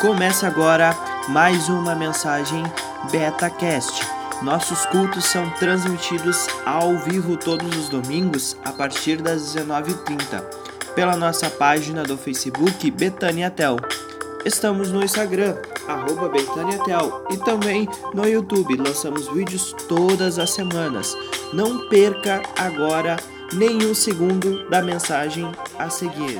Começa agora mais uma mensagem BetaCast. Nossos cultos são transmitidos ao vivo todos os domingos a partir das 19h30 pela nossa página do Facebook Betânia Tel. Estamos no Instagram, arroba BetâniaTel, e também no YouTube. Lançamos vídeos todas as semanas. Não perca agora nenhum segundo da mensagem a seguir.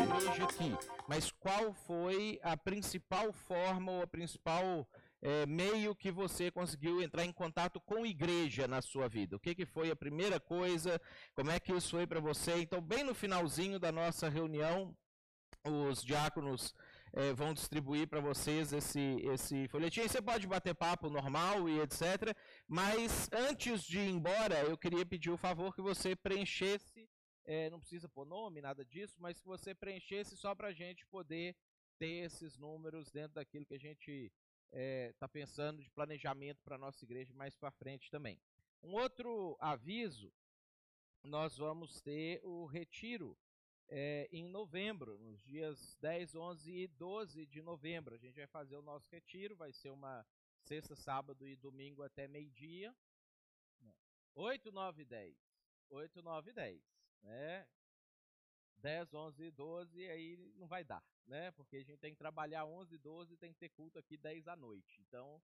Mas qual foi a principal forma ou a principal é, meio que você conseguiu entrar em contato com igreja na sua vida? O que, que foi a primeira coisa? Como é que isso foi para você? Então, bem no finalzinho da nossa reunião, os diáconos é, vão distribuir para vocês esse, esse folhetim. Você pode bater papo normal e etc. Mas antes de ir embora, eu queria pedir o favor que você preenchesse, é, não precisa pôr nome, nada disso, mas que você preenchesse só para a gente poder ter esses números dentro daquilo que a gente está é, tá pensando de planejamento para a nossa igreja mais para frente também. Um outro aviso, nós vamos ter o retiro é, em novembro, nos dias 10, 11 e 12 de novembro. A gente vai fazer o nosso retiro, vai ser uma sexta, sábado e domingo até meio-dia. 8, 9 e 10. 8, 9 e 10. Né? 10, 11 e 12, aí não vai dar, né? Porque a gente tem que trabalhar 11 e 12 e tem que ter culto aqui 10 à noite. Então,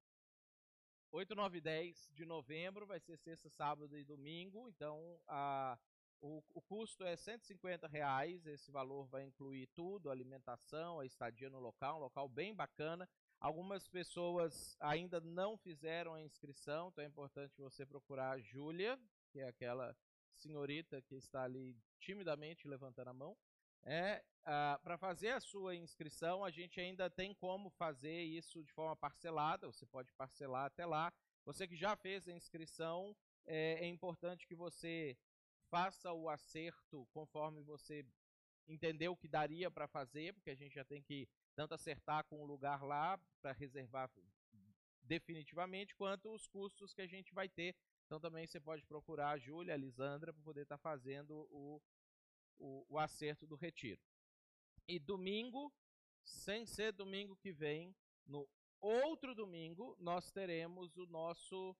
8, 9 e 10 de novembro vai ser sexta, sábado e domingo. Então, a o, o custo é 150 reais, esse valor vai incluir tudo, alimentação, a estadia no local, um local bem bacana. Algumas pessoas ainda não fizeram a inscrição, então é importante você procurar a Júlia, que é aquela senhorita que está ali timidamente levantando a mão. É, ah, para fazer a sua inscrição, a gente ainda tem como fazer isso de forma parcelada, você pode parcelar até lá. Você que já fez a inscrição, é, é importante que você faça o acerto conforme você entendeu que daria para fazer, porque a gente já tem que tanto acertar com o lugar lá para reservar definitivamente, quanto os custos que a gente vai ter. Então também você pode procurar a Júlia, a Lisandra, para poder estar tá fazendo o, o, o acerto do retiro. E domingo, sem ser domingo que vem, no outro domingo, nós teremos o nosso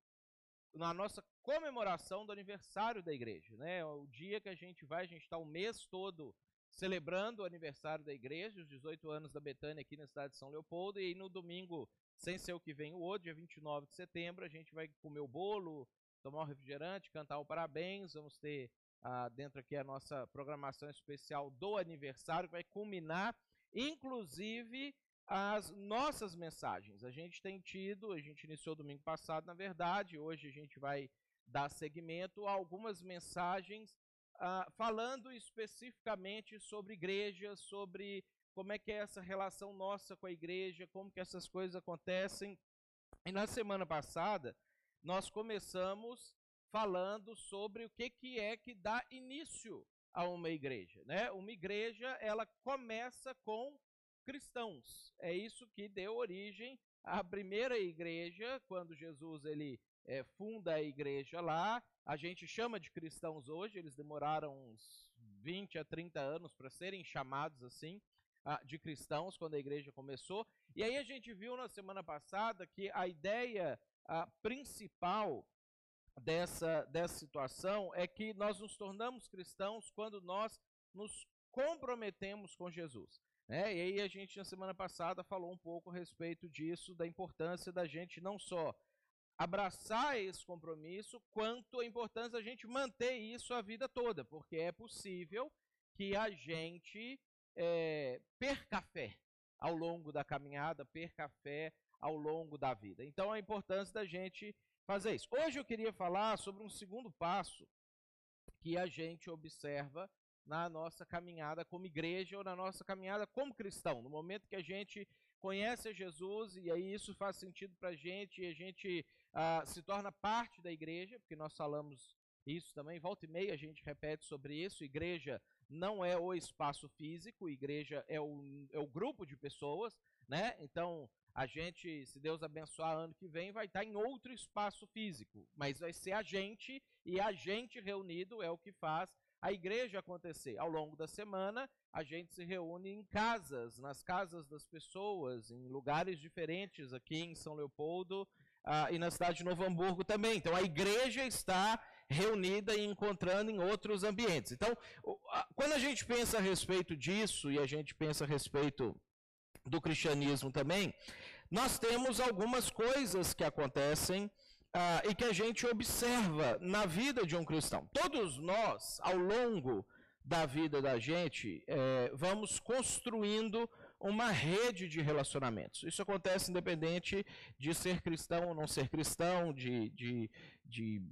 na nossa comemoração do aniversário da igreja, né? O dia que a gente vai, a gente está o mês todo celebrando o aniversário da igreja, os 18 anos da Betânia aqui na cidade de São Leopoldo, e no domingo, sem ser o que vem o outro, dia 29 de setembro, a gente vai comer o bolo, tomar um refrigerante, cantar o parabéns, vamos ter ah, dentro aqui a nossa programação especial do aniversário, que vai culminar, inclusive, as nossas mensagens. A gente tem tido, a gente iniciou domingo passado, na verdade, hoje a gente vai dar seguimento a algumas mensagens uh, falando especificamente sobre igreja, sobre como é que é essa relação nossa com a igreja, como que essas coisas acontecem. E na semana passada, nós começamos falando sobre o que, que é que dá início a uma igreja. Né? Uma igreja, ela começa com cristãos. É isso que deu origem à primeira igreja, quando Jesus ele é, funda a igreja lá. A gente chama de cristãos hoje, eles demoraram uns 20 a 30 anos para serem chamados assim de cristãos quando a igreja começou. E aí a gente viu na semana passada que a ideia a principal dessa, dessa situação é que nós nos tornamos cristãos quando nós nos comprometemos com Jesus. É, e aí a gente na semana passada falou um pouco a respeito disso, da importância da gente não só abraçar esse compromisso, quanto a importância da gente manter isso a vida toda, porque é possível que a gente é, perca a fé ao longo da caminhada, perca a fé ao longo da vida. Então a importância da gente fazer isso. Hoje eu queria falar sobre um segundo passo que a gente observa na nossa caminhada como igreja ou na nossa caminhada como cristão. No momento que a gente conhece a Jesus e aí isso faz sentido para a gente e a gente ah, se torna parte da igreja, porque nós falamos isso também, volta e meia a gente repete sobre isso. Igreja não é o espaço físico, igreja é o, é o grupo de pessoas, né? Então a gente, se Deus abençoar ano que vem, vai estar em outro espaço físico, mas vai ser a gente e a gente reunido é o que faz a igreja acontecer. Ao longo da semana, a gente se reúne em casas, nas casas das pessoas, em lugares diferentes aqui em São Leopoldo ah, e na cidade de Novo Hamburgo também. Então, a igreja está reunida e encontrando em outros ambientes. Então, quando a gente pensa a respeito disso e a gente pensa a respeito do cristianismo também, nós temos algumas coisas que acontecem ah, e que a gente observa na vida de um cristão. Todos nós, ao longo da vida da gente, é, vamos construindo uma rede de relacionamentos. Isso acontece independente de ser cristão ou não ser cristão, de, de, de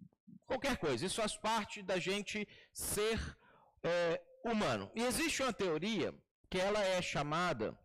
qualquer coisa. Isso faz parte da gente ser é, humano. E existe uma teoria que ela é chamada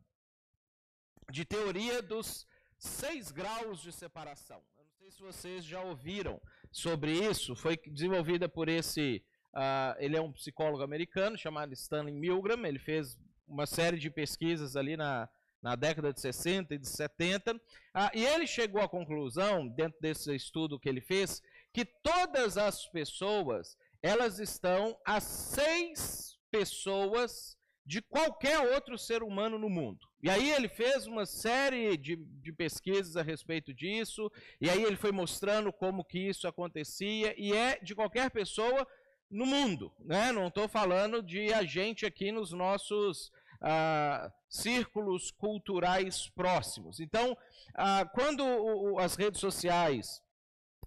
de teoria dos seis graus de separação sei se vocês já ouviram sobre isso. Foi desenvolvida por esse. Uh, ele é um psicólogo americano chamado Stanley Milgram. Ele fez uma série de pesquisas ali na, na década de 60 e de 70. Uh, ah, e ele chegou à conclusão, dentro desse estudo que ele fez, que todas as pessoas elas estão a seis pessoas de qualquer outro ser humano no mundo. E aí ele fez uma série de, de, pesquisas a respeito disso, e aí ele foi mostrando como que isso acontecia, e é de qualquer pessoa no mundo, né? Não estou falando de a gente aqui nos nossos ah, círculos culturais próximos. Então, ah, quando o, as redes sociais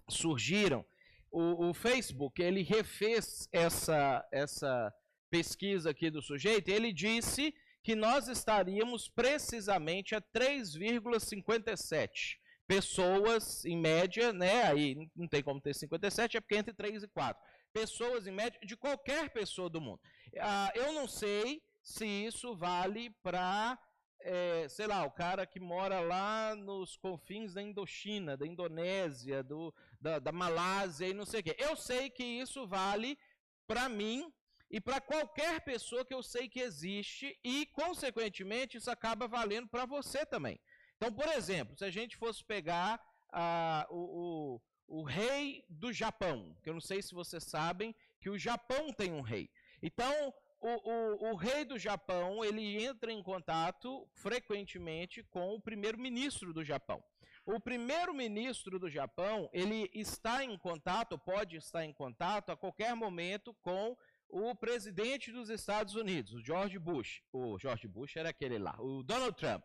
surgiram, o, o Facebook ele refez essa essa pesquisa aqui do sujeito, ele disse que nós estaríamos precisamente a 3,57 pessoas em média, né? Aí não tem como ter 57, é porque entre 3 e 4. Pessoas em média de qualquer pessoa do mundo. Ah, eu não sei se isso vale para, é, sei lá, o cara que mora lá nos confins da Indochina, da Indonésia, do, da, da Malásia e não sei o quê. Eu sei que isso vale para mim e para qualquer pessoa que eu sei que existe e, consequentemente, isso acaba valendo para você também. Então, por exemplo, se a gente fosse pegar ah, o, o, o, rei do Japão, que eu não sei se vocês sabem que o Japão tem um rei. Então, o, o, o rei do Japão ele entra em contato frequentemente com o primeiro-ministro do Japão. O primeiro-ministro do Japão ele está em contato, pode estar em contato a qualquer momento com o presidente dos Estados Unidos, o George Bush, o George Bush era aquele lá, o Donald Trump.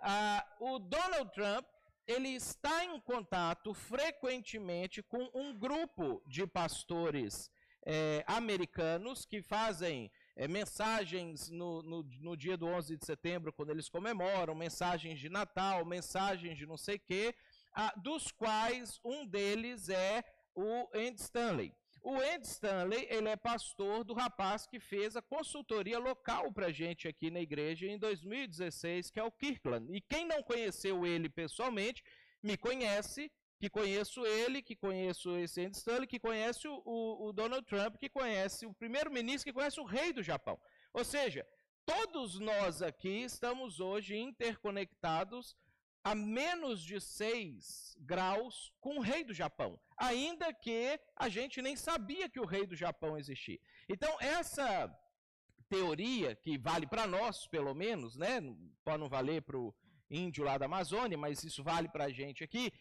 Ah, o Donald Trump ele está em contato frequentemente com um grupo de pastores é, americanos que fazem é, mensagens no, no, no, dia do 11 de setembro, quando eles comemoram, mensagens de Natal, mensagens de não sei o quê, ah, dos quais um deles é o Andy Stanley. O Andy Stanley, ele é pastor do rapaz que fez a consultoria local para gente aqui na igreja em 2016, que é o Kirkland. E quem não conheceu ele pessoalmente, me conhece, que conheço ele, que conheço esse Andy Stanley, que conhece o, o, o Donald Trump, que conhece o primeiro-ministro, que conhece o rei do Japão. Ou seja, todos nós aqui estamos hoje interconectados a menos de 6 graus com o rei do Japão, ainda que a gente nem sabia que o rei do Japão existia. Então, essa teoria, que vale para nós, pelo menos, né? pode não valer para o índio lá da Amazônia, mas isso vale para a gente aqui,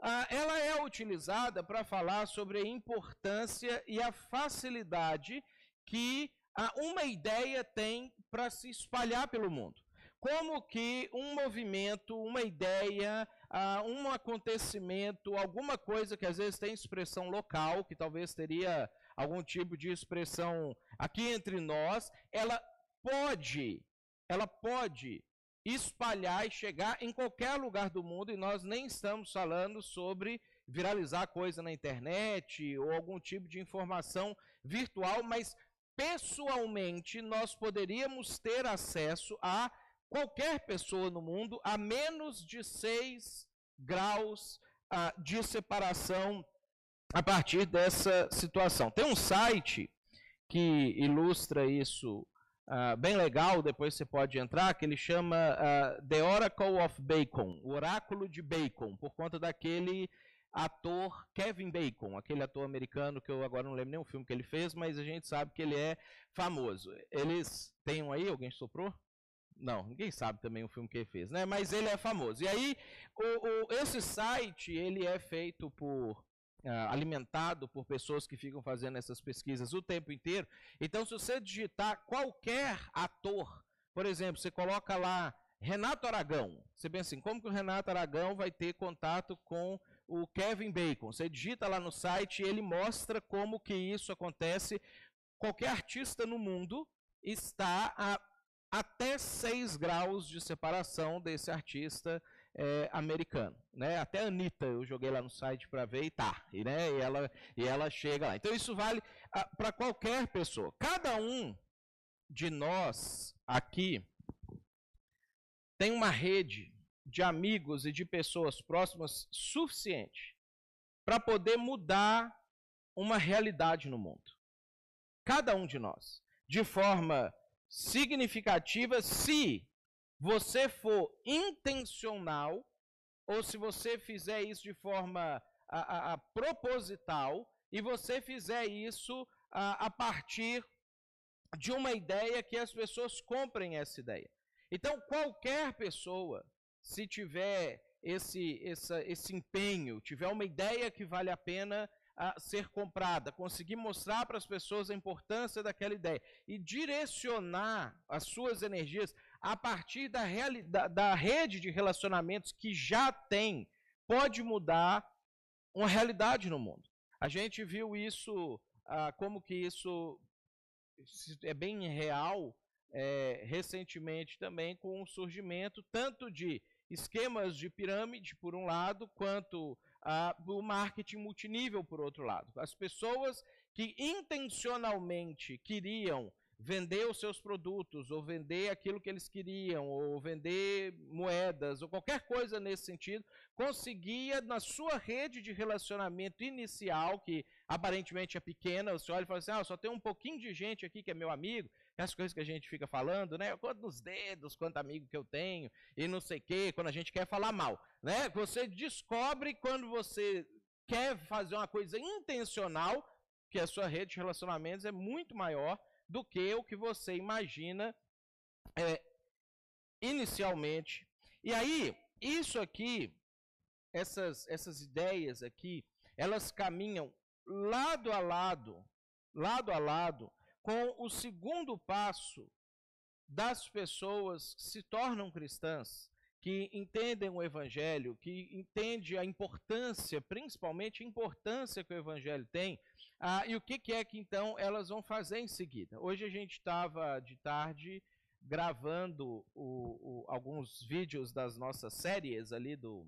ah, ela é utilizada para falar sobre a importância e a facilidade que ah, uma ideia tem para se espalhar pelo mundo como que um movimento, uma ideia, uh, um acontecimento, alguma coisa que às vezes tem expressão local, que talvez teria algum tipo de expressão aqui entre nós, ela pode, ela pode espalhar e chegar em qualquer lugar do mundo e nós nem estamos falando sobre viralizar coisa na internet ou algum tipo de informação virtual, mas pessoalmente nós poderíamos ter acesso a qualquer pessoa no mundo a menos de 6 graus ah, de separação a partir dessa situação. Tem um site que ilustra isso ah, bem legal, depois você pode entrar, que ele chama ah, The Oracle of Bacon, o oráculo de Bacon, por conta daquele ator Kevin Bacon, aquele ator americano que eu agora não lembro nem o filme que ele fez, mas a gente sabe que ele é famoso. Eles têm um aí, alguém soprou? Não, ninguém sabe também o filme que ele fez, né? Mas ele é famoso. E aí, o, o, esse site, ele é feito por, uh, alimentado por pessoas que ficam fazendo essas pesquisas o tempo inteiro. Então, se você digitar qualquer ator, por exemplo, você coloca lá Renato Aragão, você pensa assim, como que o Renato Aragão vai ter contato com o Kevin Bacon? Você digita lá no site e ele mostra como que isso acontece. Qualquer artista no mundo está a até 6 graus de separação desse artista é, americano. Né? Até a Anitta, eu joguei lá no site para ver e tá. E, né, e, ela, e ela chega lá. Então isso vale para qualquer pessoa. Cada um de nós aqui tem uma rede de amigos e de pessoas próximas suficiente para poder mudar uma realidade no mundo. Cada um de nós. De forma significativa se você for intencional ou se você fizer isso de forma a, a, a proposital e você fizer isso a, a partir de uma ideia que as pessoas comprem essa ideia. Então, qualquer pessoa, se tiver esse, essa, esse empenho, tiver uma ideia que vale a pena a ser comprada, conseguir mostrar para as pessoas a importância daquela ideia e direcionar as suas energias a partir da, da, da rede de relacionamentos que já tem, pode mudar uma realidade no mundo. A gente viu isso, ah, como que isso é bem real é, recentemente também com o surgimento tanto de esquemas de pirâmide, por um lado, quanto o marketing multinível, por outro lado. As pessoas que intencionalmente queriam vender os seus produtos, ou vender aquilo que eles queriam, ou vender moedas, ou qualquer coisa nesse sentido, conseguia, na sua rede de relacionamento inicial, que aparentemente é pequena, você olha e fala assim, ah, só tem um pouquinho de gente aqui que é meu amigo, as coisas que a gente fica falando, né? Quantos dedos, quanto amigo que eu tenho, e não sei o quê, quando a gente quer falar mal, né? Você descobre quando você quer fazer uma coisa intencional, que a sua rede de relacionamentos é muito maior do que o que você imagina é, inicialmente. E aí, isso aqui, essas, essas ideias aqui, elas caminham lado a lado, lado a lado, com o segundo passo das pessoas que se tornam cristãs, que entendem o evangelho, que entendem a importância, principalmente a importância que o evangelho tem, ah, e o que, que é que então elas vão fazer em seguida. Hoje a gente estava de tarde gravando o, o, alguns vídeos das nossas séries ali do,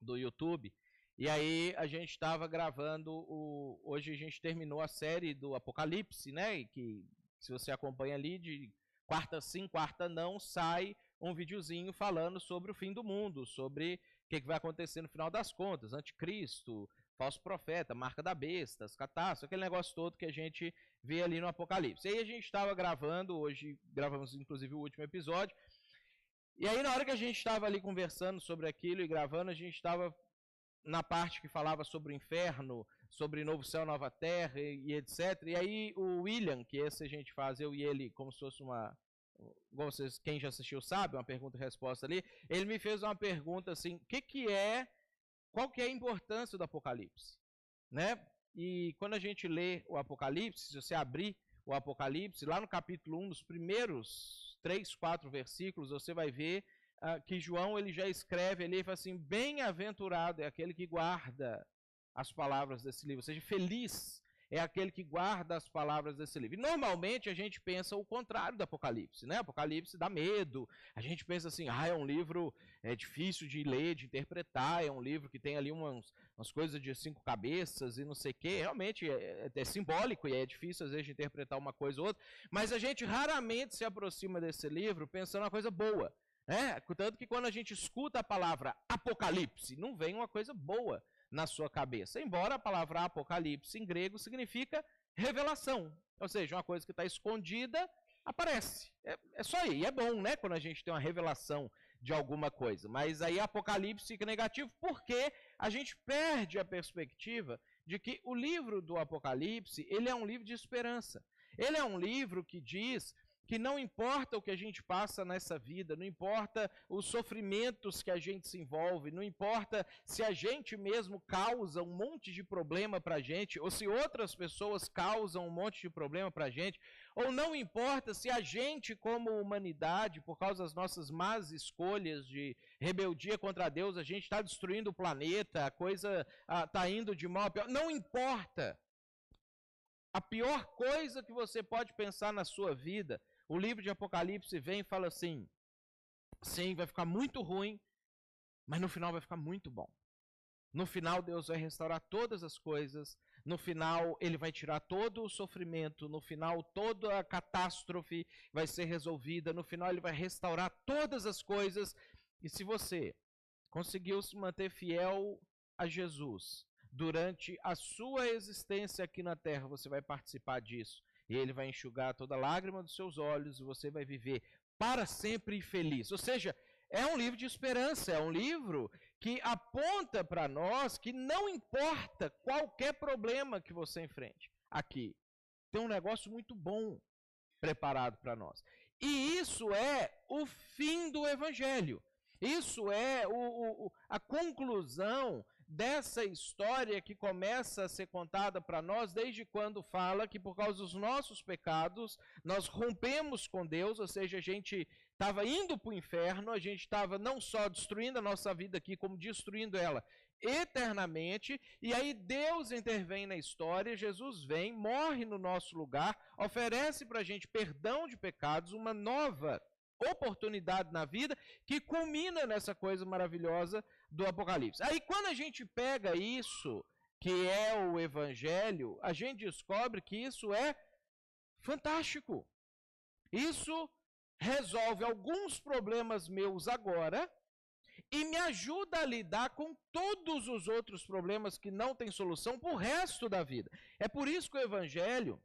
do YouTube, e aí a gente estava gravando o. Hoje a gente terminou a série do Apocalipse, né? Que se você acompanha ali, de quarta sim, quarta não, sai um videozinho falando sobre o fim do mundo, sobre o que, que vai acontecer no final das contas, anticristo, falso profeta, marca da besta, as catástrofes, aquele negócio todo que a gente vê ali no Apocalipse. E aí a gente estava gravando, hoje gravamos inclusive o último episódio, e aí na hora que a gente estava ali conversando sobre aquilo e gravando, a gente estava na parte que falava sobre o inferno, sobre novo céu, nova terra e, e, etc. E aí o William, que esse a gente faz, eu e ele, como se fosse uma. Vocês, quem já assistiu sabe, uma pergunta e resposta ali. Ele me fez uma pergunta assim: o que, que é. Qual que é a importância do Apocalipse? Né? E quando a gente lê o Apocalipse, se você abrir o Apocalipse, lá no capítulo 1, nos primeiros três, quatro versículos, você vai ver que João ele já escreve ali, ele fala assim: bem-aventurado é aquele que guarda as palavras desse livro, ou seja, feliz é aquele que guarda as palavras desse livro. Normalmente a gente pensa o contrário do Apocalipse, né? Apocalipse dá medo. A gente pensa assim, ah, é um livro é difícil de ler, de interpretar, é um livro que tem ali umas, umas coisas de cinco cabeças e não sei o quê. Realmente é, é, é simbólico e é difícil às vezes de interpretar uma coisa ou outra, mas a gente raramente se aproxima desse livro pensando uma coisa boa. É, tanto que quando a gente escuta a palavra apocalipse, não vem uma coisa boa na sua cabeça. Embora a palavra apocalipse em grego significa revelação. Ou seja, uma coisa que está escondida aparece. É, é só aí. E é bom, né? Quando a gente tem uma revelação de alguma coisa. Mas aí Apocalipse fica negativo porque a gente perde a perspectiva de que o livro do Apocalipse, ele é um livro de esperança. Ele é um livro que diz que não importa o que a gente passa nessa vida, não importa os sofrimentos que a gente se envolve, não importa se a gente mesmo causa um monte de problema para a gente, ou se outras pessoas causam um monte de problema para a gente, ou não importa se a gente, como humanidade, por causa das nossas más escolhas de rebeldia contra Deus, a gente está destruindo o planeta, a coisa está indo de mal a pior, não importa. A pior coisa que você pode pensar na sua vida o livro de Apocalipse vem e fala assim: sim, vai ficar muito ruim, mas no final vai ficar muito bom. No final, Deus vai restaurar todas as coisas. No final, Ele vai tirar todo o sofrimento. No final, toda a catástrofe vai ser resolvida. No final, Ele vai restaurar todas as coisas. E se você conseguiu se manter fiel a Jesus durante a sua existência aqui na terra, você vai participar disso e ele vai enxugar toda lágrima dos seus olhos e você vai viver para sempre feliz. Ou seja, é um livro de esperança, é um livro que aponta para nós que não importa qualquer problema que você enfrente aqui, tem um negócio muito bom preparado para nós. E isso é o fim do evangelho. Isso é o, o, a conclusão dessa história que começa a ser contada para nós desde quando fala que por causa dos nossos pecados nós rompemos com Deus, ou seja, a gente estava indo para o inferno, a gente estava não só destruindo a nossa vida aqui, como destruindo ela eternamente, e aí Deus intervém na história, Jesus vem, morre no nosso lugar, oferece para a gente perdão de pecados, uma nova oportunidade na vida que culmina nessa coisa maravilhosa do Apocalipse. Aí quando a gente pega isso, que é o Evangelho, a gente descobre que isso é fantástico. Isso resolve alguns problemas meus agora e me ajuda a lidar com todos os outros problemas que não têm solução para o resto da vida. É por isso que o Evangelho,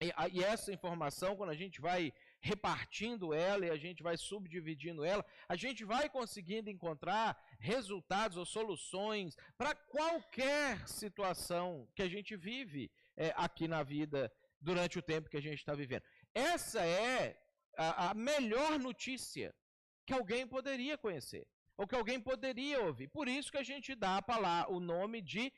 e essa informação, quando a gente vai repartindo ela e a gente vai subdividindo ela, a gente vai conseguindo encontrar resultados ou soluções para qualquer situação que a gente vive é, aqui na vida durante o tempo que a gente está vivendo. Essa é a, a melhor notícia que alguém poderia conhecer, ou que alguém poderia ouvir. Por isso que a gente dá para o nome de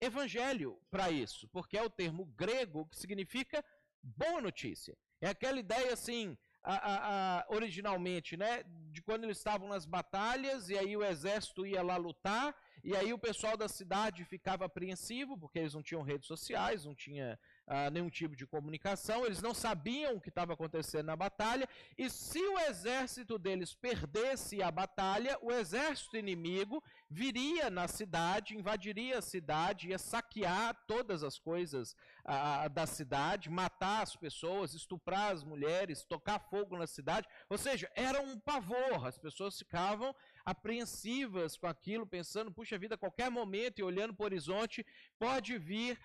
evangelho para isso, porque é o termo grego que significa boa notícia. É aquela ideia assim, a, a, a, originalmente, né? De quando eles estavam nas batalhas e aí o exército ia lá lutar e aí o pessoal da cidade ficava apreensivo porque eles não tinham redes sociais, não tinha uh, nenhum tipo de comunicação, eles não sabiam o que estava acontecendo na batalha, e se o exército deles perdesse a batalha, o exército inimigo viria na cidade, invadiria a cidade, ia saquear todas as coisas uh, da cidade, matar as pessoas, estuprar as mulheres, tocar fogo na cidade, ou seja, era um pavor, as pessoas ficavam apreensivas com aquilo, pensando, puxa vida, a qualquer momento e olhando para o horizonte, pode vir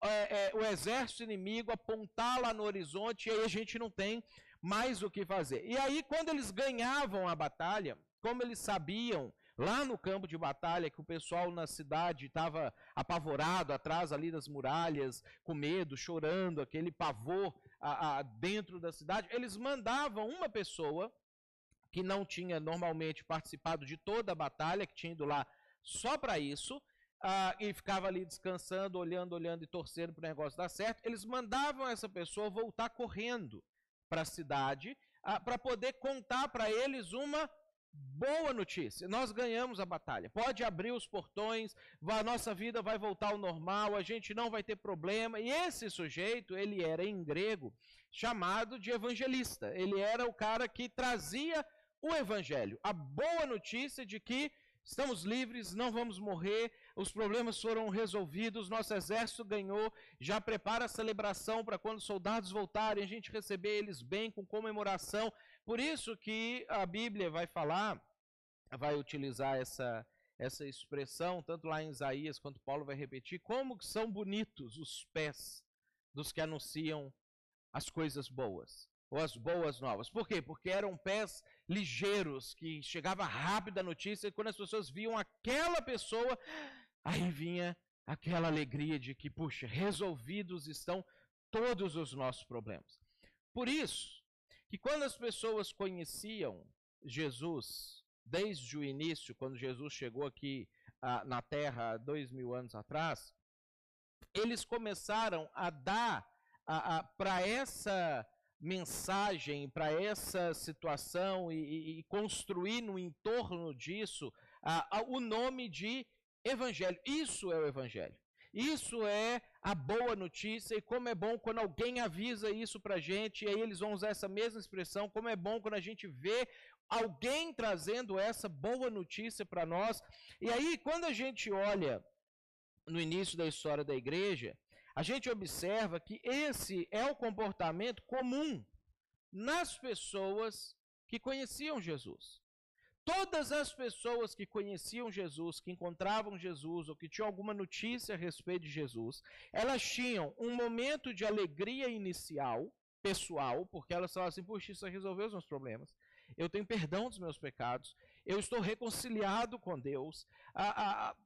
é, é, o exército inimigo, apontar lá no horizonte, e aí a gente não tem mais o que fazer. E aí, quando eles ganhavam a batalha, como eles sabiam lá no campo de batalha que o pessoal na cidade estava apavorado atrás ali das muralhas, com medo, chorando, aquele pavor a, a, dentro da cidade, eles mandavam uma pessoa que não tinha normalmente participado de toda a batalha, que tinha ido lá só para isso, ah, e ficava ali descansando, olhando, olhando e torcendo para o negócio dar certo, eles mandavam essa pessoa voltar correndo para a cidade ah, para poder contar para eles uma boa notícia. Nós ganhamos a batalha. Pode abrir os portões, a nossa vida vai voltar ao normal, a gente não vai ter problema. E esse sujeito, ele era em grego chamado de evangelista. Ele era o cara que trazia o evangelho, a boa notícia de que Estamos livres, não vamos morrer, os problemas foram resolvidos, nosso exército ganhou, já prepara a celebração para quando os soldados voltarem, a gente receber eles bem, com comemoração. Por isso que a Bíblia vai falar, vai utilizar essa, essa expressão, tanto lá em Isaías quanto Paulo vai repetir, como são bonitos os pés dos que anunciam as coisas boas, ou as boas novas. Por quê? Porque eram pés ligeiros, que chegava rápido a notícia, e quando as pessoas viam aquela pessoa, aí vinha aquela alegria de que, puxa, resolvidos estão todos os nossos problemas. Por isso, que quando as pessoas conheciam Jesus, desde o início, quando Jesus chegou aqui ah, na Terra dois mil anos atrás, eles começaram a dar para essa mensagem, para essa situação e, e, construir no entorno disso o nome de evangelho. Isso é o evangelho. Isso é a boa notícia e como é bom quando alguém avisa isso para gente e aí eles vão usar essa mesma expressão. Como é bom quando a gente vê alguém trazendo essa boa notícia para nós. E aí quando a gente olha no início da história da igreja, a gente observa que esse é o comportamento comum nas pessoas que conheciam Jesus. Todas as pessoas que conheciam Jesus, que encontravam Jesus ou que tinham alguma notícia a respeito de Jesus, elas tinham um momento de alegria inicial, pessoal, porque elas falavam assim: puxa, isso resolveu os meus problemas. Eu tenho perdão dos meus pecados. Eu estou reconciliado com Deus. A, a,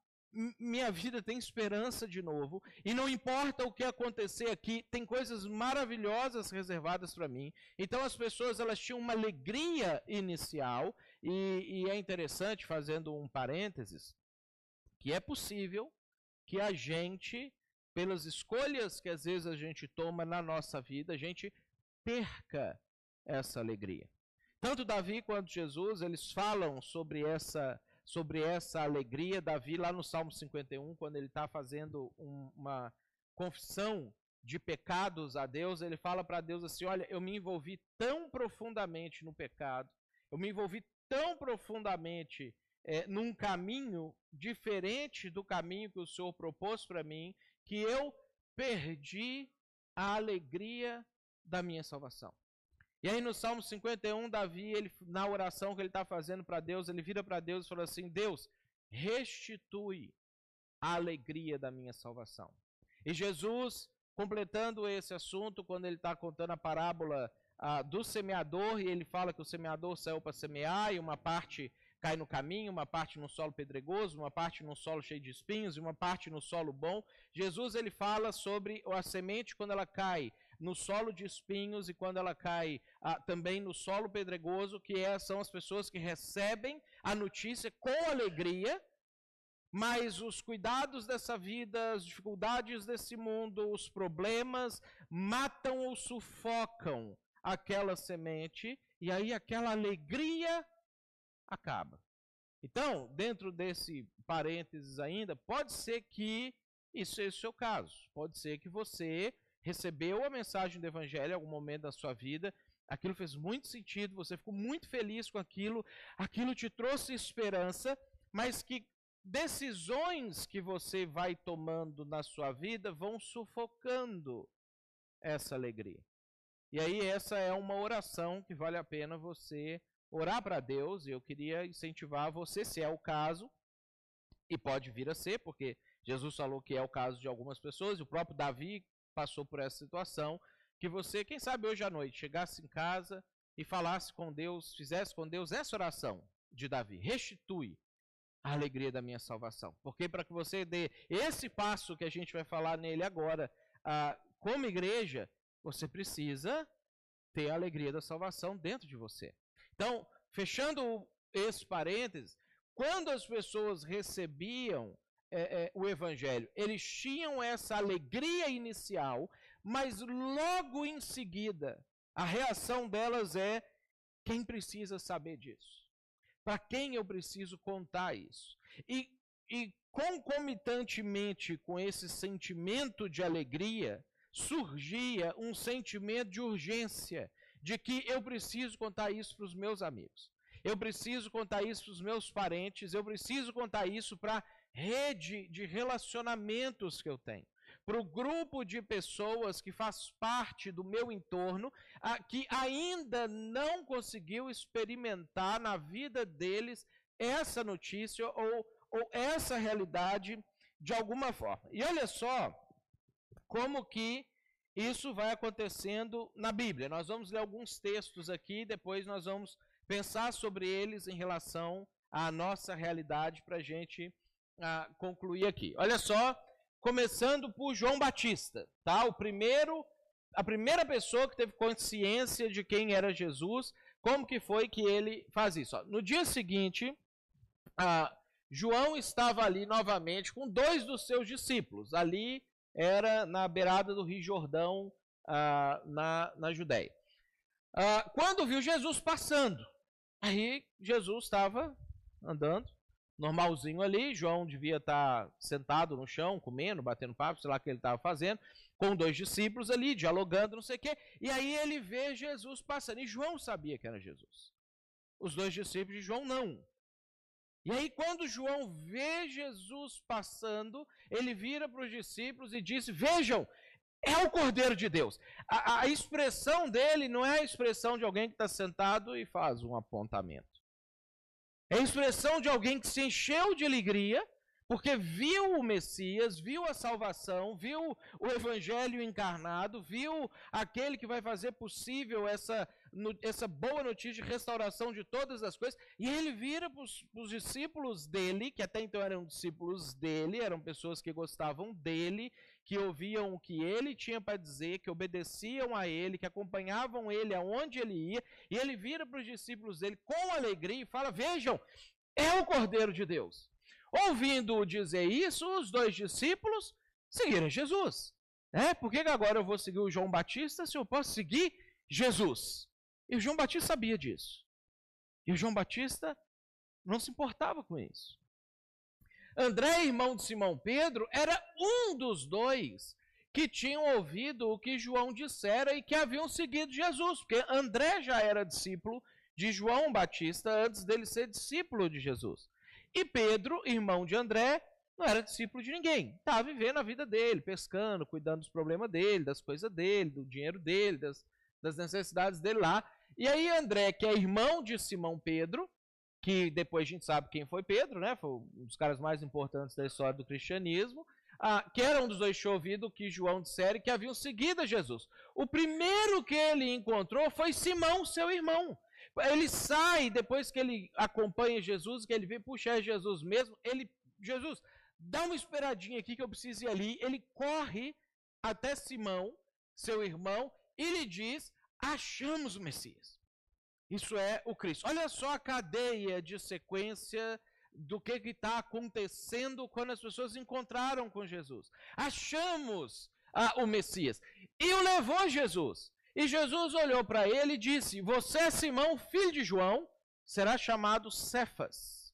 minha vida tem esperança de novo, e não importa o que acontecer aqui, tem coisas maravilhosas reservadas para mim. Então as pessoas elas tinham uma alegria inicial, e, e é interessante, fazendo um parênteses, que é possível que a gente, pelas escolhas que às vezes a gente toma na nossa vida, a gente perca essa alegria. Tanto Davi quanto Jesus, eles falam sobre essa sobre essa alegria. Davi, lá no Salmo 51, quando ele está fazendo um, uma confissão de pecados a Deus, ele fala para Deus assim: Olha, eu me envolvi tão profundamente no pecado, eu me envolvi tão profundamente é, num caminho diferente do caminho que o Senhor propôs para mim, que eu perdi a alegria da minha salvação. E aí no Salmo 51, Davi, ele, na oração que ele está fazendo para Deus, ele vira para Deus e fala assim: Deus, restitui a alegria da minha salvação. E Jesus, completando esse assunto, quando ele está contando a parábola ah, do semeador, e ele fala que o semeador saiu para semear, e uma parte cai no caminho, uma parte no solo pedregoso, uma parte no solo cheio de espinhos e uma parte no solo bom. Jesus ele fala sobre a semente quando ela cai no solo de espinhos e quando ela cai ah, também no solo pedregoso, que é, são as pessoas que recebem a notícia com alegria, mas os cuidados dessa vida, as dificuldades desse mundo, os problemas matam ou sufocam aquela semente e aí aquela alegria acaba. Então, dentro desse parênteses ainda, pode ser que isso seja o seu caso. Pode ser que você recebeu a mensagem do evangelho em algum momento da sua vida, aquilo fez muito sentido, você ficou muito feliz com aquilo, aquilo te trouxe esperança, mas que decisões que você vai tomando na sua vida vão sufocando essa alegria. E aí essa é uma oração que vale a pena você orar para Deus, eu queria incentivar você, se é o caso, e pode vir a ser, porque Jesus falou que é o caso de algumas pessoas, o próprio Davi passou por essa situação, que você, quem sabe hoje à noite, chegasse em casa e falasse com Deus, fizesse com Deus essa oração de Davi: restitui a alegria da minha salvação. Porque para que você dê esse passo que a gente vai falar nele agora, ah, como igreja, você precisa ter a alegria da salvação dentro de você. Então, fechando esse parênteses, quando as pessoas recebiam é, é, o evangelho. Eles tinham essa alegria inicial, mas logo em seguida, a reação delas é: quem precisa saber disso? Para quem eu preciso contar isso? E, e concomitantemente com esse sentimento de alegria, surgia um sentimento de urgência, de que eu preciso contar isso para os meus amigos. Eu preciso contar isso para os meus parentes, eu preciso contar isso para rede de relacionamentos que eu tenho, para o grupo de pessoas que faz parte do meu entorno, que ainda não conseguiu experimentar na vida deles essa notícia ou, ou essa realidade de alguma forma. E olha só como que isso vai acontecendo na Bíblia. Nós vamos ler alguns textos aqui, depois nós vamos pensar sobre eles em relação à nossa realidade para a gente ah, concluir aqui. Olha só, começando por João Batista, tá? O primeiro, a primeira pessoa que teve consciência de quem era Jesus, como que foi que ele faz isso? Ó, no dia seguinte, ah, João estava ali novamente com dois dos seus discípulos. Ali era na beirada do Rio Jordão, ah, na, na Judéia. Ah, quando viu Jesus passando, aí Jesus estava andando, normalzinho ali. João devia estar sentado no chão, comendo, batendo papo, sei lá o que ele estava fazendo, com dois discípulos ali, dialogando, não sei o quê. E aí ele vê Jesus passando. E João sabia que era Jesus. Os dois discípulos de João não. E aí, quando João vê Jesus passando, ele vira para os discípulos e diz: Vejam, é o Cordeiro de Deus. A, a expressão dele não é a expressão de alguém que está sentado e faz um apontamento. É a expressão de alguém que se encheu de alegria porque viu o Messias, viu a salvação, viu o Evangelho encarnado, viu aquele que vai fazer possível essa, essa boa notícia de restauração de todas as coisas, e ele vira para os discípulos dele, que até então eram discípulos dele, eram pessoas que gostavam dele, que ouviam o que ele tinha para dizer, que obedeciam a ele, que acompanhavam ele aonde ele ia, e ele vira para os discípulos dele com alegria e fala: Vejam, é o Cordeiro de Deus. Ouvindo dizer isso, os dois discípulos seguiram Jesus. É, por que agora eu vou seguir o João Batista se eu posso seguir Jesus? E o João Batista sabia disso. E o João Batista não se importava com isso. André, irmão de Simão Pedro, era um dos dois que tinham ouvido o que João dissera e que haviam seguido Jesus, porque André já era discípulo de João Batista antes dele ser discípulo de Jesus. E Pedro, irmão de André, não era discípulo de ninguém. Estava vivendo a vida dele, pescando, cuidando dos problemas dele, das coisas dele, do dinheiro dele, das, das necessidades dele lá. E aí André, que é irmão de Simão Pedro, que depois a gente sabe quem foi Pedro, né? Foi um dos caras mais importantes da história do cristianismo. Ah, que era um dos dois chovidos que João dissera que haviam seguido a Jesus. O primeiro que ele encontrou foi Simão, seu irmão. Ele sai, depois que ele acompanha Jesus, que ele vê, puxa, é Jesus mesmo, ele, Jesus, dá uma esperadinha aqui que eu preciso ir ali. Ele corre até Simão, seu irmão, e lhe diz: achamos o Messias. Isso é o Cristo. Olha só a cadeia de sequência do que está acontecendo quando as pessoas encontraram com Jesus. Achamos ah, o Messias. E o levou Jesus. E Jesus olhou para ele e disse: Você é Simão, filho de João, será chamado Cefas,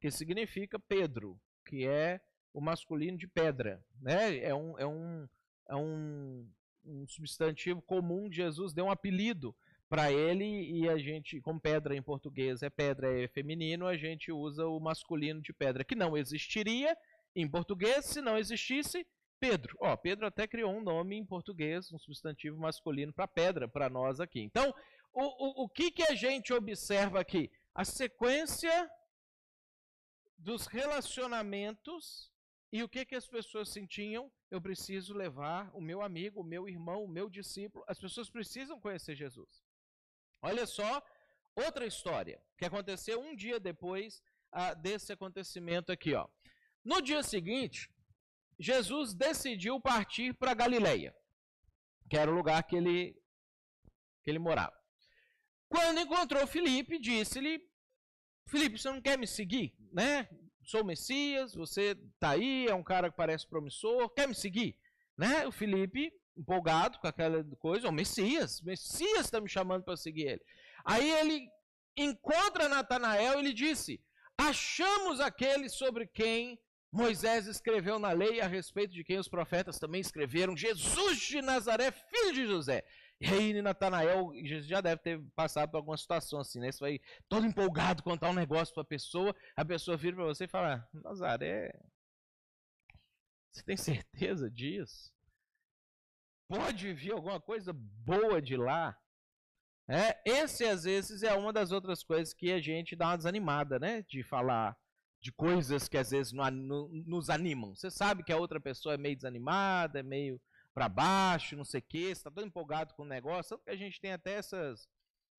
que significa Pedro, que é o masculino de pedra. Né? É, um, é, um, é um, um substantivo comum Jesus, deu um apelido para ele e a gente, como pedra em português é pedra, é feminino, a gente usa o masculino de pedra, que não existiria em português se não existisse Pedro. Ó, Pedro até criou um nome em português, um substantivo masculino para pedra, para nós aqui. Então, o, o, o que, que a gente observa aqui? A sequência dos relacionamentos e o que, que as pessoas sentiam? Eu preciso levar o meu amigo, o meu irmão, o meu discípulo. As pessoas precisam conhecer Jesus. Olha só outra história que aconteceu um dia depois ah, desse acontecimento aqui. Ó. No dia seguinte, Jesus decidiu partir para Galileia, que era o lugar que ele, que ele morava. Quando encontrou Filipe, disse-lhe: Filipe, você não quer me seguir? Né? Sou Messias, você está aí, é um cara que parece promissor, quer me seguir? Né? O Filipe, empolgado com aquela coisa, o Messias, Messias está me chamando para seguir ele. Aí ele encontra Natanael e lhe disse: Achamos aquele sobre quem Moisés escreveu na lei a respeito de quem os profetas também escreveram, Jesus de Nazaré, filho de José. E aí Natanael já deve ter passado por alguma situação assim, né? Você vai todo empolgado contar um negócio para a pessoa, a pessoa vira para você e fala: Nazaré, você tem certeza disso? Pode vir alguma coisa boa de lá? É, esse às vezes é uma das outras coisas que a gente dá uma desanimada, né? De falar de coisas que às vezes nos animam. Você sabe que a outra pessoa é meio desanimada, é meio para baixo, não sei o quê, está todo empolgado com o negócio, tanto que a gente tem até essas,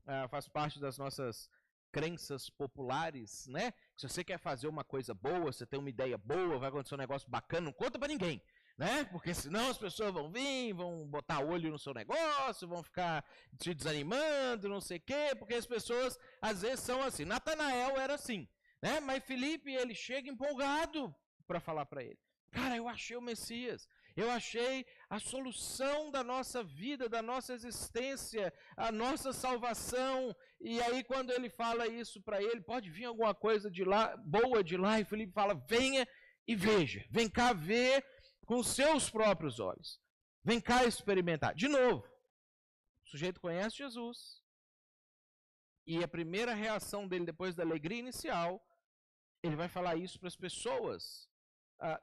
uh, faz parte das nossas crenças populares, né? Se você quer fazer uma coisa boa, você tem uma ideia boa, vai acontecer um negócio bacana, não conta para ninguém, né? Porque senão as pessoas vão vir, vão botar olho no seu negócio, vão ficar te desanimando, não sei o quê, porque as pessoas às vezes são assim. Natanael era assim, né? Mas Felipe, ele chega empolgado para falar para ele. Cara, eu achei o Messias. Eu achei a solução da nossa vida, da nossa existência, a nossa salvação. E aí, quando ele fala isso para ele, pode vir alguma coisa de lá, boa de lá, e Felipe fala: venha e veja, vem cá ver com seus próprios olhos. Vem cá experimentar. De novo, o sujeito conhece Jesus. E a primeira reação dele depois da alegria inicial, ele vai falar isso para as pessoas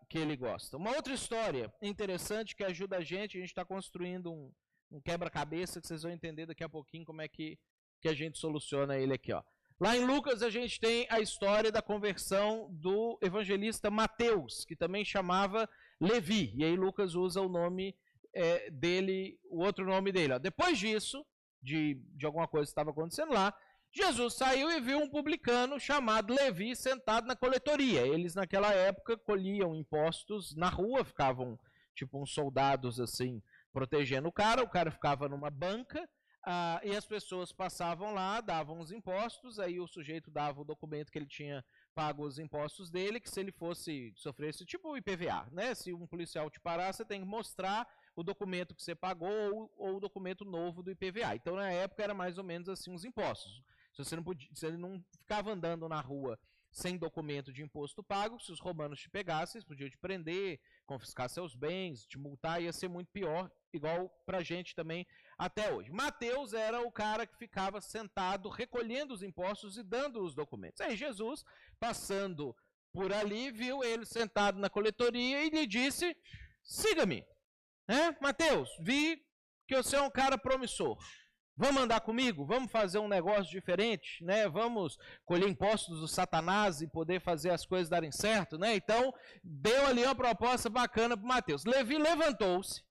que ele gosta. Uma outra história interessante que ajuda a gente, a gente está construindo um, um quebra-cabeça que vocês vão entender daqui a pouquinho como é que, que a gente soluciona ele aqui. Ó. Lá em Lucas a gente tem a história da conversão do evangelista Mateus, que também chamava Levi. E aí Lucas usa o nome é, dele, o outro nome dele. Ó. Depois disso, de, de alguma coisa que estava acontecendo lá, Jesus saiu e viu um publicano chamado Levi sentado na coletoria. Eles, naquela época, colhiam impostos na rua, ficavam tipo uns soldados assim, protegendo o cara. O cara ficava numa banca ah, e as pessoas passavam lá, davam os impostos. Aí o sujeito dava o documento que ele tinha pago os impostos dele, que se ele fosse sofresse tipo o IPVA, né? Se um policial te parar, você tem que mostrar o documento que você pagou ou, ou o documento novo do IPVA. Então, na época, era mais ou menos assim os impostos. Se você não, podia, você não ficava andando na rua sem documento de imposto pago, se os romanos te pegassem, eles podiam te prender, confiscar seus bens, te multar, ia ser muito pior, igual pra gente também até hoje. Mateus era o cara que ficava sentado recolhendo os impostos e dando os documentos. Aí Jesus, passando por ali, viu ele sentado na coletoria e lhe disse: siga-me. Mateus, vi que você é um cara promissor. Vamos andar comigo? Vamos fazer um negócio diferente, né? Vamos colher impostos do Satanás e poder fazer as coisas darem certo, né? Então, deu ali uma proposta bacana para Mateus. Levi levantou-se,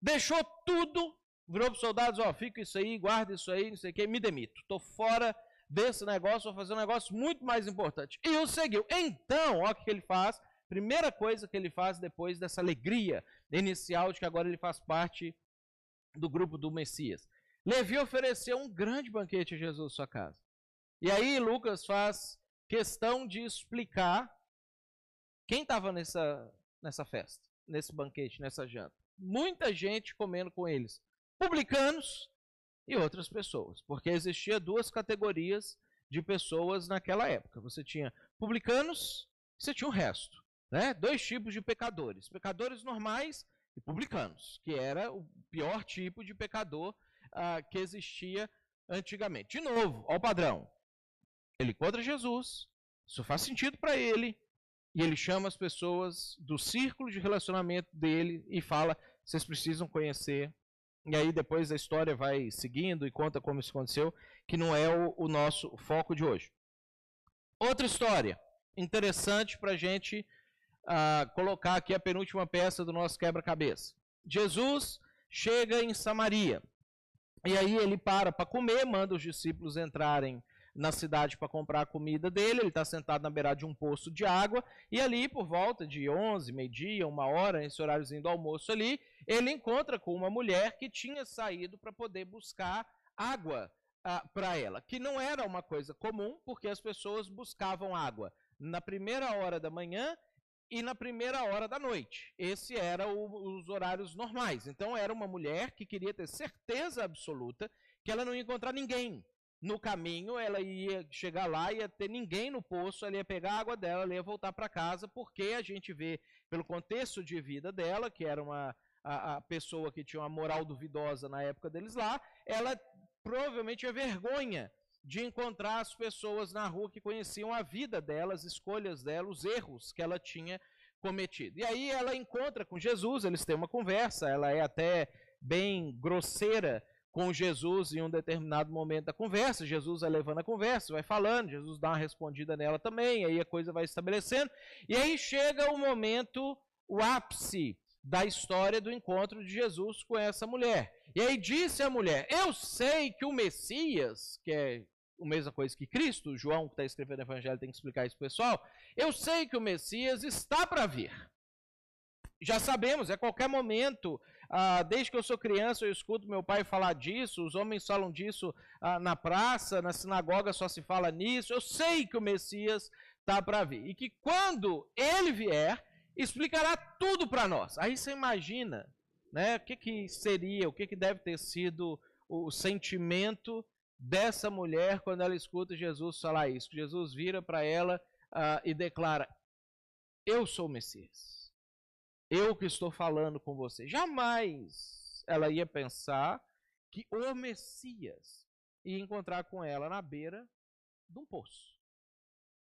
deixou tudo, virou para os soldados, ó, fica isso aí, guarda isso aí, não sei o que, me demito. Estou fora desse negócio, vou fazer um negócio muito mais importante. E o seguiu. Então, olha o que ele faz. Primeira coisa que ele faz depois dessa alegria inicial de que agora ele faz parte do grupo do Messias. Levi ofereceu um grande banquete a Jesus sua casa. E aí Lucas faz questão de explicar quem estava nessa, nessa festa, nesse banquete, nessa janta. Muita gente comendo com eles. Publicanos e outras pessoas. Porque existia duas categorias de pessoas naquela época. Você tinha publicanos e você tinha o resto. Né? Dois tipos de pecadores. Pecadores normais e publicanos, que era o pior tipo de pecador ah, que existia antigamente. De novo, ao padrão. Ele encontra Jesus, isso faz sentido para ele, e ele chama as pessoas do círculo de relacionamento dele e fala: vocês precisam conhecer. E aí depois a história vai seguindo e conta como isso aconteceu, que não é o, o nosso foco de hoje. Outra história interessante para a gente uh, colocar aqui a penúltima peça do nosso quebra-cabeça. Jesus chega em Samaria. E aí ele para para comer, manda os discípulos entrarem na cidade para comprar a comida dele. Ele está sentado na beirada de um poço de água. E ali, por volta de 11, meio-dia, uma hora, esse horáriozinho do almoço ali, ele encontra com uma mulher que tinha saído para poder buscar água ah, para ela. Que não era uma coisa comum, porque as pessoas buscavam água na primeira hora da manhã e na primeira hora da noite. Esse eram os horários normais. Então era uma mulher que queria ter certeza absoluta que ela não ia encontrar ninguém. No caminho, ela ia chegar lá, ia ter ninguém no poço, ela ia pegar a água dela, ela ia voltar para casa, porque a gente vê, pelo contexto de vida dela, que era uma a, a pessoa que tinha uma moral duvidosa na época deles lá, ela provavelmente tinha vergonha de encontrar as pessoas na rua que conheciam a vida delas, as escolhas dela, os erros que ela tinha cometido. E aí ela encontra com Jesus, eles têm uma conversa, ela é até bem grosseira com Jesus em um determinado momento da conversa. Jesus vai levando a conversa, vai falando, Jesus dá uma respondida nela também, aí a coisa vai estabelecendo. E aí chega o momento, o ápice da história do encontro de Jesus com essa mulher. E aí disse a mulher: Eu sei que o Messias, que é a mesma coisa que Cristo, João, que está escrevendo o Evangelho, tem que explicar isso para o pessoal. Eu sei que o Messias está para vir. Já sabemos, é qualquer momento. Ah, desde que eu sou criança, eu escuto meu pai falar disso. Os homens falam disso ah, na praça, na sinagoga só se fala nisso. Eu sei que o Messias está para vir. E que quando ele vier, explicará tudo para nós. Aí você imagina né, o que, que seria, o que, que deve ter sido o sentimento dessa mulher quando ela escuta Jesus falar isso. Jesus vira para ela uh, e declara: Eu sou o Messias. Eu que estou falando com você. Jamais ela ia pensar que o Messias ia encontrar com ela na beira de um poço.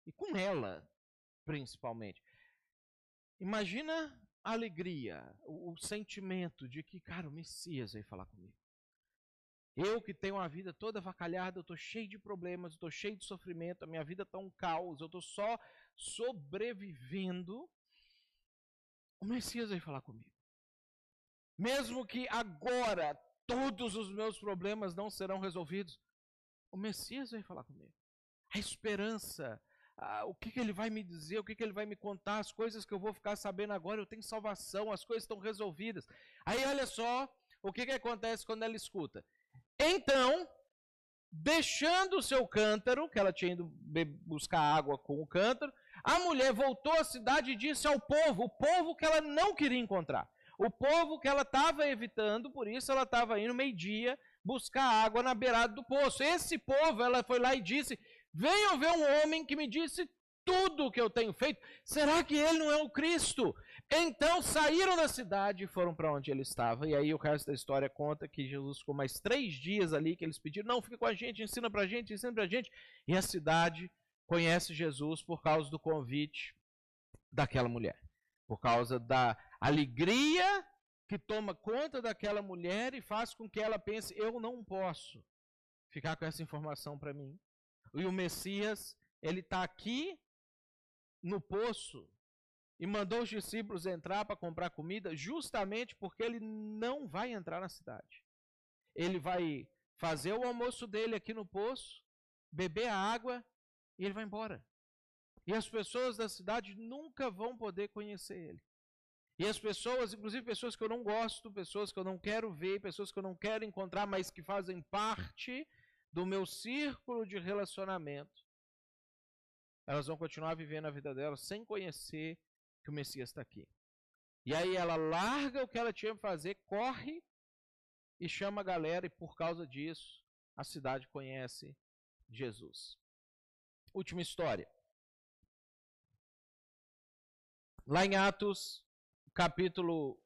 E com ela, principalmente. Imagina a alegria, o, o sentimento de que, cara, o Messias veio falar comigo. Eu que tenho uma vida toda vacalhada, eu estou cheio de problemas, estou cheio de sofrimento, a minha vida está um caos, eu estou só sobrevivendo. O Messias veio falar comigo. Mesmo que agora todos os meus problemas não serão resolvidos, o Messias veio falar comigo. A esperança, o que, que, ele vai me dizer, o que, que, ele vai me contar, as coisas que eu vou ficar sabendo agora, eu tenho salvação, as coisas estão resolvidas. Aí olha só o que, que acontece quando ela escuta. Então, deixando o seu cântaro, que ela tinha ido buscar água com o cântaro, a mulher voltou à cidade e disse ao povo, o povo que ela não queria encontrar, o povo que ela estava evitando, por isso ela estava indo meio-dia buscar água na beirada do poço. Esse povo, ela foi lá e disse: Venham ver um homem que me disse tudo o que eu tenho feito. Será que ele não é o Cristo? Então saíram da cidade e foram para onde ele estava. E aí o resto da história conta que Jesus ficou mais três dias ali, que eles pediram, não, fica com a gente, ensina para a gente, ensina para a gente. E a cidade conhece Jesus por causa do convite daquela mulher. Por causa da alegria que toma conta daquela mulher e faz com que ela pense, eu não posso ficar com essa informação para mim. E o Messias, ele está aqui no poço e mandou os discípulos entrar para comprar comida, justamente porque ele não vai entrar na cidade. Ele vai fazer o almoço dele aqui no poço, beber a água e ele vai embora. E as pessoas da cidade nunca vão poder conhecer ele. E as pessoas, inclusive pessoas que eu não gosto, pessoas que eu não quero ver, pessoas que eu não quero encontrar, mas que fazem parte do meu círculo de relacionamento, elas vão continuar vivendo a vida delas sem conhecer que o Messias está aqui. E aí ela larga o que ela tinha que fazer, corre e chama a galera, e por causa disso a cidade conhece Jesus. Última história. Lá em Atos, capítulo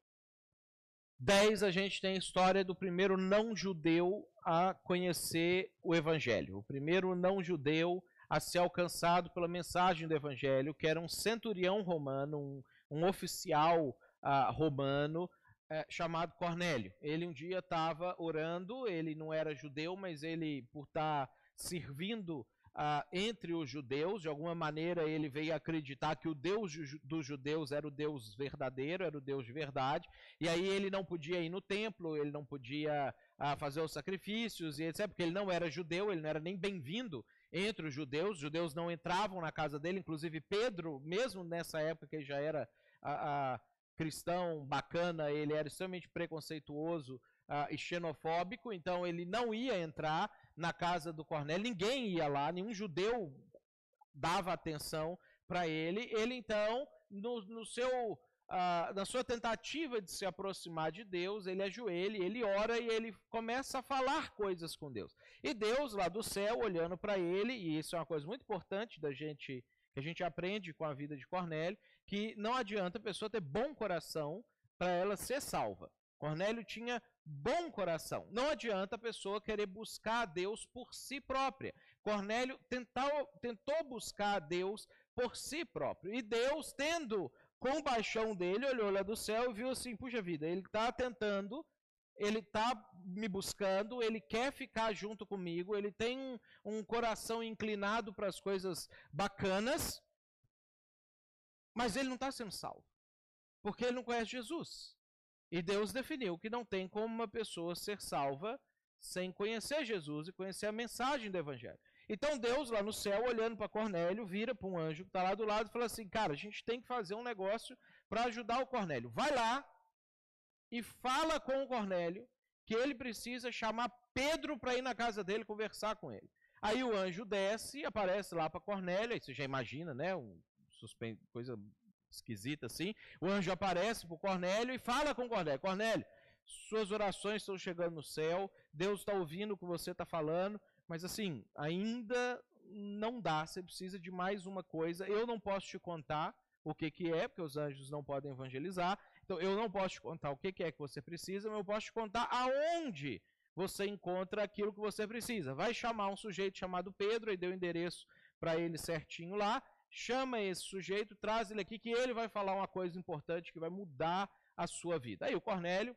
10, a gente tem a história do primeiro não-judeu a conhecer o Evangelho. O primeiro não-judeu a ser alcançado pela mensagem do Evangelho, que era um centurião romano, um, um oficial uh, romano, uh, chamado Cornélio. Ele um dia estava orando, ele não era judeu, mas ele, por estar tá servindo Uh, entre os judeus, de alguma maneira ele veio acreditar que o Deus dos judeus era o Deus verdadeiro, era o Deus de verdade, e aí ele não podia ir no templo, ele não podia uh, fazer os sacrifícios, e etc., porque ele não era judeu, ele não era nem bem-vindo entre os judeus, os judeus não entravam na casa dele, inclusive Pedro, mesmo nessa época que ele já era a, cristão bacana, ele era extremamente preconceituoso e xenofóbico, então ele não ia entrar na casa do Cornélio, ninguém ia lá, nenhum judeu dava atenção para ele. Ele então, no, no seu, uh, na sua tentativa de se aproximar de Deus, ele ajoelha, ele ora e ele começa a falar coisas com Deus. E Deus lá do céu olhando para ele, e isso é uma coisa muito importante da gente que a gente aprende com a vida de Cornélio, que não adianta a pessoa ter bom coração para ela ser salva. Cornélio tinha bom coração. Não adianta a pessoa querer buscar a Deus por si própria. Cornélio tentou, tentou buscar a Deus por si próprio. E Deus, tendo compaixão dele, olhou lá do céu e viu assim: puxa vida, ele está tentando, ele está me buscando, ele quer ficar junto comigo, ele tem um, coração inclinado para as coisas bacanas, mas ele não está sendo salvo, porque ele não conhece Jesus. E Deus definiu que não tem como uma pessoa ser salva sem conhecer Jesus e conhecer a mensagem do Evangelho. Então Deus lá no céu, olhando para Cornélio, vira para um anjo que está lá do lado e fala assim: Cara, a gente tem que fazer um negócio para ajudar o Cornélio. Vai lá e fala com o Cornélio que ele precisa chamar Pedro para ir na casa dele conversar com ele. Aí o anjo desce, aparece lá para Cornélio, você já imagina, né? Um suspense, coisa esquisita assim. O anjo aparece para Cornélio e fala com Cornélio: Cornélio, suas orações estão chegando no céu, Deus está ouvindo o que você está falando, mas assim, ainda não dá, você precisa de mais uma coisa. Eu não posso te contar o que, que é, porque os anjos não podem evangelizar. Então eu não posso te contar o que, é que você precisa, mas eu posso te contar aonde você encontra aquilo que você precisa. Vai chamar um sujeito chamado Pedro e deu o endereço para ele certinho lá. Chama esse sujeito, traz ele aqui que ele vai falar uma coisa importante que vai mudar a sua vida. Aí o Cornélio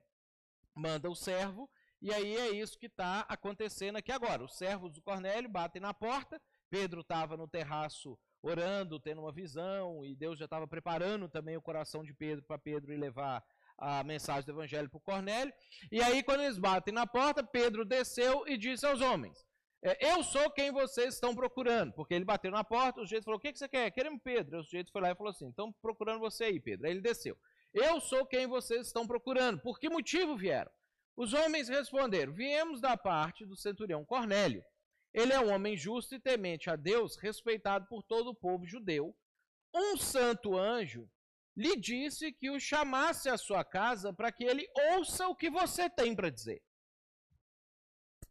manda o servo e aí é isso que está acontecendo aqui agora. Os servos do Cornélio batem na porta. Pedro estava no terraço orando, tendo uma visão, e Deus já estava preparando também o coração de Pedro para Pedro ir levar a mensagem do evangelho para Cornélio. E aí, quando eles batem na porta, Pedro desceu e disse aos homens: é, Eu sou quem vocês estão procurando. Porque ele bateu na porta, o sujeito falou: O que, que você quer? Queremos Pedro. O sujeito foi lá e falou assim: Estão procurando você aí, Pedro. Aí ele desceu: Eu sou quem vocês estão procurando. Por que motivo vieram? Os homens responderam: Viemos da parte do centurião Cornélio. Ele é um homem justo e temente a Deus, respeitado por todo o povo judeu. Um santo anjo lhe disse que o chamasse à sua casa para que ele ouça o que você tem para dizer.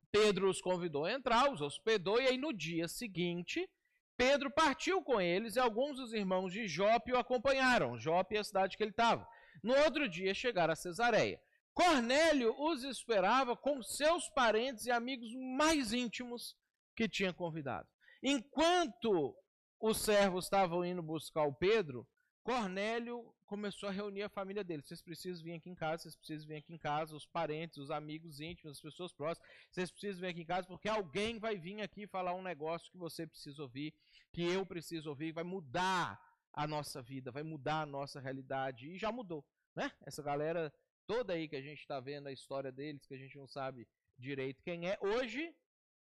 Pedro os convidou a entrar, os hospedou, e aí no dia seguinte, Pedro partiu com eles e alguns dos irmãos de Jope o acompanharam. Jope é a cidade que ele estava. No outro dia chegaram a Cesareia. Cornélio os esperava com seus parentes e amigos mais íntimos que tinha convidado. Enquanto os servos estavam indo buscar o Pedro, Cornélio começou a reunir a família dele. Vocês precisam vir aqui em casa, vocês precisam vir aqui em casa, os parentes, os amigos íntimos, as pessoas próximas. Vocês precisam vir aqui em casa porque alguém vai vir aqui falar um negócio que você precisa ouvir, que eu preciso ouvir, vai mudar a nossa vida, vai mudar a nossa realidade. E já mudou, né? Essa galera toda aí que a gente está vendo a história deles, que a gente não sabe direito quem é, hoje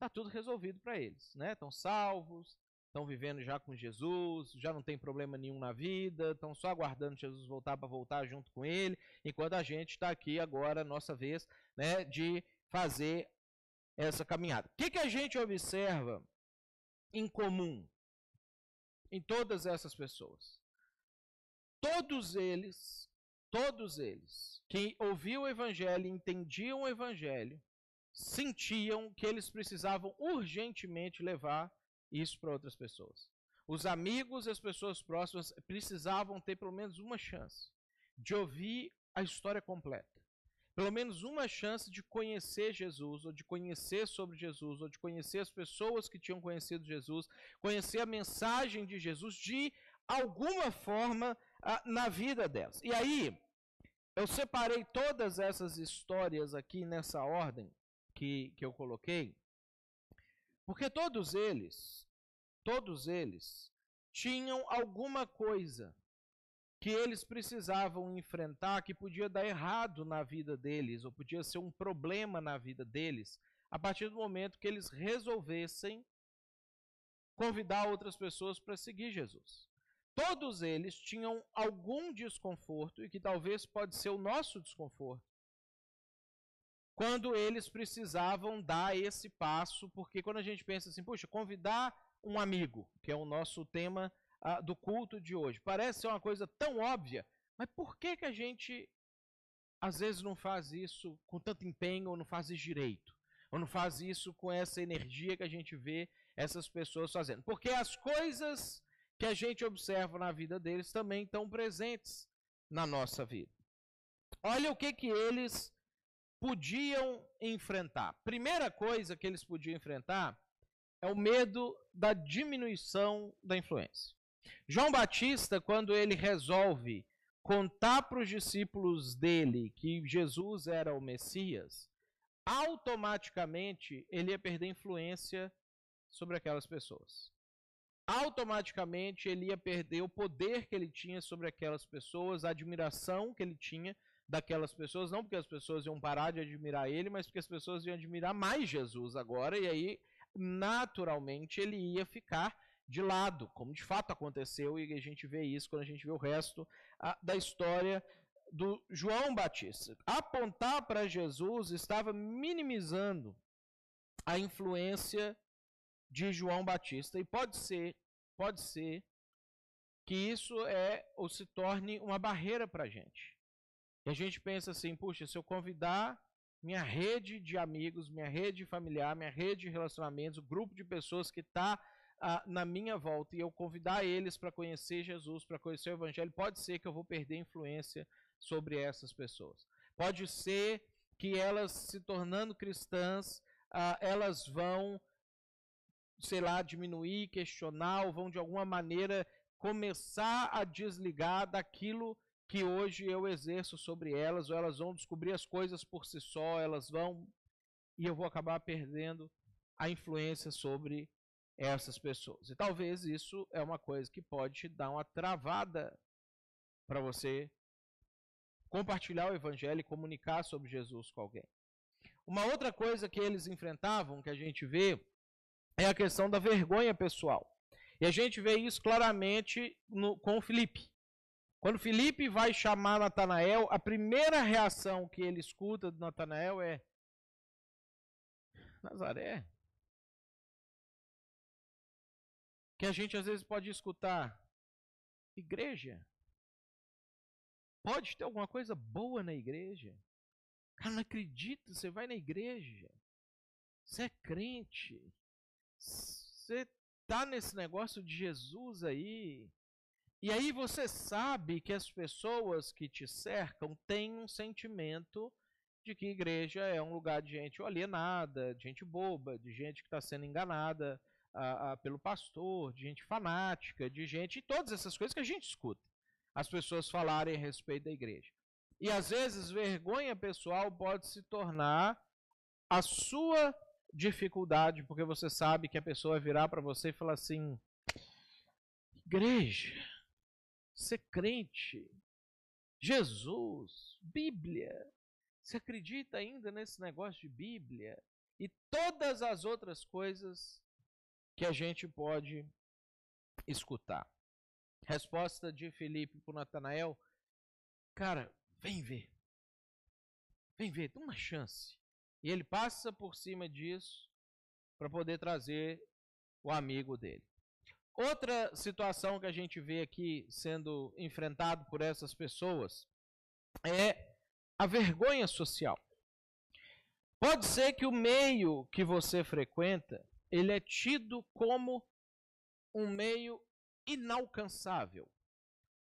está tudo resolvido para eles, né? Estão salvos, estão vivendo já com Jesus, já não tem problema nenhum na vida, estão só aguardando Jesus voltar para voltar junto com ele, enquanto a gente está aqui agora, nossa vez, né, de fazer essa caminhada. O que, que a gente observa em comum em todas essas pessoas? Todos eles todos eles que ouviam o evangelho entendiam o evangelho sentiam que eles precisavam urgentemente levar isso para outras pessoas. Os amigos e as pessoas próximas precisavam ter pelo menos uma chance de ouvir a história completa. Pelo menos uma chance de conhecer Jesus, ou de conhecer sobre Jesus, ou de conhecer as pessoas que tinham conhecido Jesus, conhecer a mensagem de Jesus de alguma forma na vida delas. E aí, eu separei todas essas histórias aqui nessa ordem que, que eu coloquei, porque todos eles, todos eles, tinham alguma coisa que eles precisavam enfrentar que podia dar errado na vida deles, ou podia ser um problema na vida deles, a partir do momento que eles resolvessem convidar outras pessoas para seguir Jesus. Todos eles tinham algum desconforto, e que talvez pode ser o nosso desconforto, quando eles precisavam dar esse passo, porque quando a gente pensa assim, puxa, convidar um amigo, que é o nosso tema uh, do culto de hoje, parece ser uma coisa tão óbvia, mas por que, que a gente às vezes não faz isso com tanto empenho ou não faz isso direito? Ou não faz isso com essa energia que a gente vê essas pessoas fazendo? Porque as coisas que a gente observa na vida deles também estão presentes na nossa vida. Olha o que, que eles podiam enfrentar. Primeira coisa que eles podiam enfrentar é o medo da diminuição da influência. João Batista, quando ele resolve contar para os discípulos dele que Jesus era o Messias, automaticamente ele ia perder influência sobre aquelas pessoas automaticamente ele ia perder o poder que ele tinha sobre aquelas pessoas, a admiração que ele tinha daquelas pessoas, não porque as pessoas iam parar de admirar ele, mas porque as pessoas iam admirar mais Jesus agora, e aí naturalmente ele ia ficar de lado, como de fato aconteceu, e a gente vê isso quando a gente vê o resto a, da história do João Batista. Apontar para Jesus estava minimizando a influência de João Batista e pode ser, pode ser que isso é ou se torne uma barreira para a gente. E a gente pensa assim, puxa, se eu convidar minha rede de amigos, minha rede familiar, minha rede de relacionamentos, o grupo de pessoas que está ah, na minha volta e eu convidar eles para conhecer Jesus, para conhecer o Evangelho, pode ser que eu vou perder influência sobre essas pessoas. Pode ser que elas se tornando cristãs, ah, elas vão, sei lá, diminuir, questionar, ou vão de alguma maneira começar a desligar daquilo que hoje eu exerço sobre elas, ou elas vão descobrir as coisas por si só, elas vão. E eu vou acabar perdendo a influência sobre essas pessoas. E talvez isso é uma coisa que pode te dar uma travada para você compartilhar o evangelho e comunicar sobre Jesus com alguém. Uma outra coisa que eles enfrentavam, que a gente vê, é a questão da vergonha pessoal. E a gente vê isso claramente no, com o Felipe. Quando Felipe vai chamar Natanael, a primeira reação que ele escuta de Natanael é: Nazaré. Que a gente às vezes pode escutar: Igreja. Pode ter alguma coisa boa na igreja. Cara, não acredito, você vai na igreja. Você é crente. Você tá nesse negócio de Jesus aí. E aí você sabe que as pessoas que te cercam têm um sentimento de que igreja é um lugar de gente alienada, de gente boba, de gente que está sendo enganada a, a, pelo pastor, de gente fanática, de gente. E todas essas coisas que a gente escuta. As pessoas falarem a respeito da igreja. E às vezes vergonha pessoal pode se tornar a sua dificuldade, porque você sabe que a pessoa vai virar para você e falar assim: igreja ser crente, Jesus, Bíblia. Você acredita ainda nesse negócio de Bíblia? E todas as outras coisas que a gente pode escutar. Resposta de Felipe para Natanael: Cara, vem ver. Vem ver, dá uma chance. E ele passa por cima disso para poder trazer o amigo dele. Outra situação que a gente vê aqui sendo enfrentado por essas pessoas é a vergonha social. Pode ser que o meio que você frequenta, ele é tido como um meio inalcançável.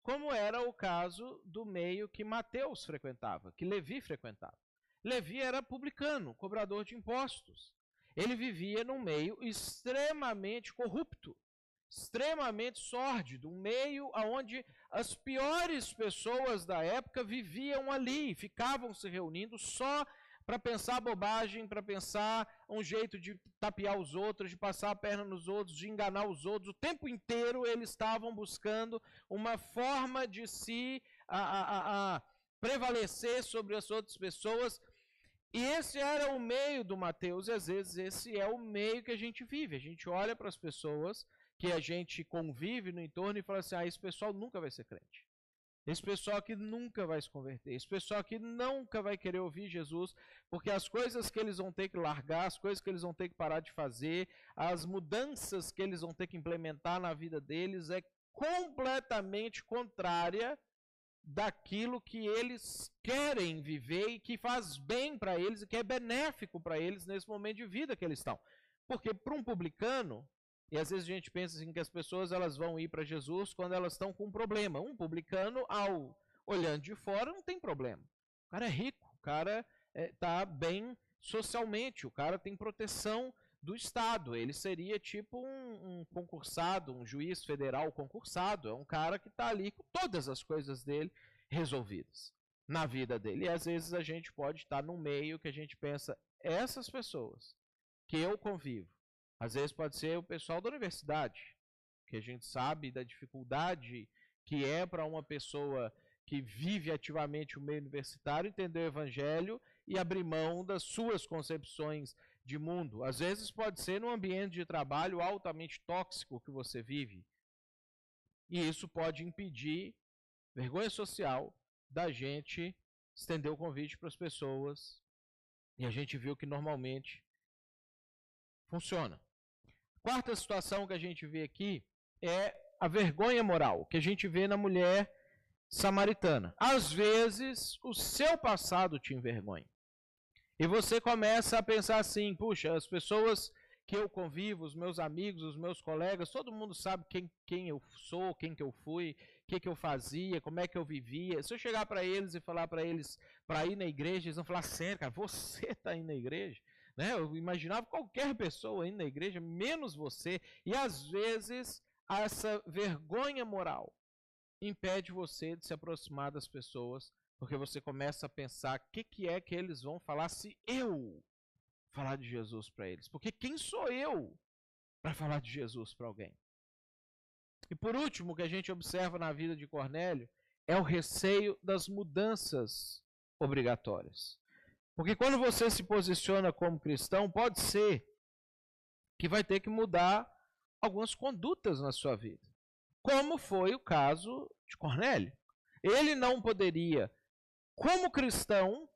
Como era o caso do meio que Mateus frequentava, que Levi frequentava. Levi era publicano, cobrador de impostos. Ele vivia num meio extremamente corrupto extremamente sórdido, um meio onde as piores pessoas da época viviam ali, ficavam se reunindo só para pensar bobagem, para pensar um jeito de tapear os outros, de passar a perna nos outros, de enganar os outros. O tempo inteiro eles estavam buscando uma forma de se a, a, a prevalecer sobre as outras pessoas. E esse era o meio do Mateus, e às vezes esse é o meio que a gente vive. A gente olha para as pessoas que a gente convive no entorno e fala assim: ah, esse pessoal nunca vai ser crente. Esse pessoal aqui nunca vai se converter. Esse pessoal aqui nunca vai querer ouvir Jesus, porque as coisas que eles vão ter que largar, as coisas que eles vão ter que parar de fazer, as mudanças que eles vão ter que implementar na vida deles é completamente contrária daquilo que eles querem viver e que faz bem para eles e que é benéfico para eles nesse momento de vida que eles estão. Porque para um publicano, e às vezes a gente pensa assim que as pessoas elas vão ir para Jesus quando elas estão com um problema. Um publicano, ao olhando de fora, não tem problema. O cara é rico, o cara está é, bem socialmente, o cara tem proteção do Estado. Ele seria tipo um, um concursado, um juiz federal concursado. É um cara que está ali com todas as coisas dele resolvidas na vida dele. E às vezes a gente pode estar no meio que a gente pensa, essas pessoas que eu convivo, às vezes pode ser o pessoal da universidade, que a gente sabe da dificuldade que é para uma pessoa que vive ativamente o meio universitário entender o evangelho e abrir mão das suas concepções de mundo. Às vezes pode ser num ambiente de trabalho altamente tóxico que você vive. E isso pode impedir vergonha social da gente estender o convite para as pessoas. E a gente viu que normalmente funciona. Quarta situação que a gente vê aqui é a vergonha moral, que a gente vê na mulher samaritana. Às vezes, o seu passado te envergonha. E você começa a pensar assim: puxa, as pessoas que eu convivo, os meus amigos, os meus colegas, todo mundo sabe quem, quem eu sou, quem que eu fui, o que, que eu fazia, como é que eu vivia. Se eu chegar para eles e falar para eles para ir na igreja, eles vão falar: sério, cara, você está indo na igreja? Né? Eu imaginava qualquer pessoa indo na igreja, menos você. E às vezes, essa vergonha moral impede você de se aproximar das pessoas, porque você começa a pensar o que, que é que eles vão falar se eu falar de Jesus para eles. Porque quem sou eu para falar de Jesus para alguém? E por último, o que a gente observa na vida de Cornélio é o receio das mudanças obrigatórias. Porque quando você se posiciona como cristão, pode ser que vai ter que mudar algumas condutas na sua vida como foi o caso de Cornélio. Ele não poderia, como cristão,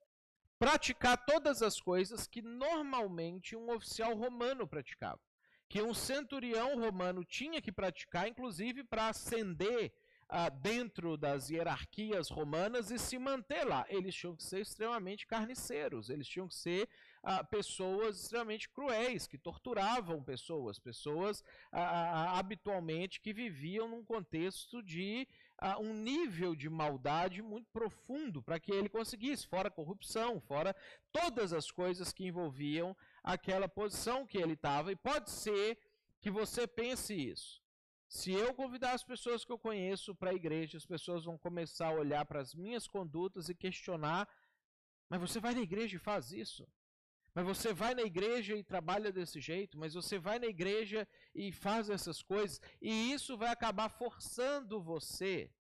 praticar todas as coisas que normalmente um oficial romano praticava. Que um centurião romano tinha que praticar, inclusive para ascender ah, dentro das hierarquias romanas e se manter lá. Eles tinham que ser extremamente carniceiros, eles tinham que ser ah, pessoas extremamente cruéis, que torturavam pessoas, pessoas ah, habitualmente que viviam num contexto de um nível de maldade muito profundo para que ele conseguisse, fora corrupção, fora todas as coisas que envolviam aquela posição que ele estava. E pode ser que você pense isso. Se eu convidar as pessoas que eu conheço para a igreja, as pessoas vão começar a olhar para as minhas condutas e questionar: mas você vai na igreja e faz isso? Mas você vai na igreja e trabalha desse jeito, mas você vai na igreja e faz essas coisas, e isso vai acabar forçando você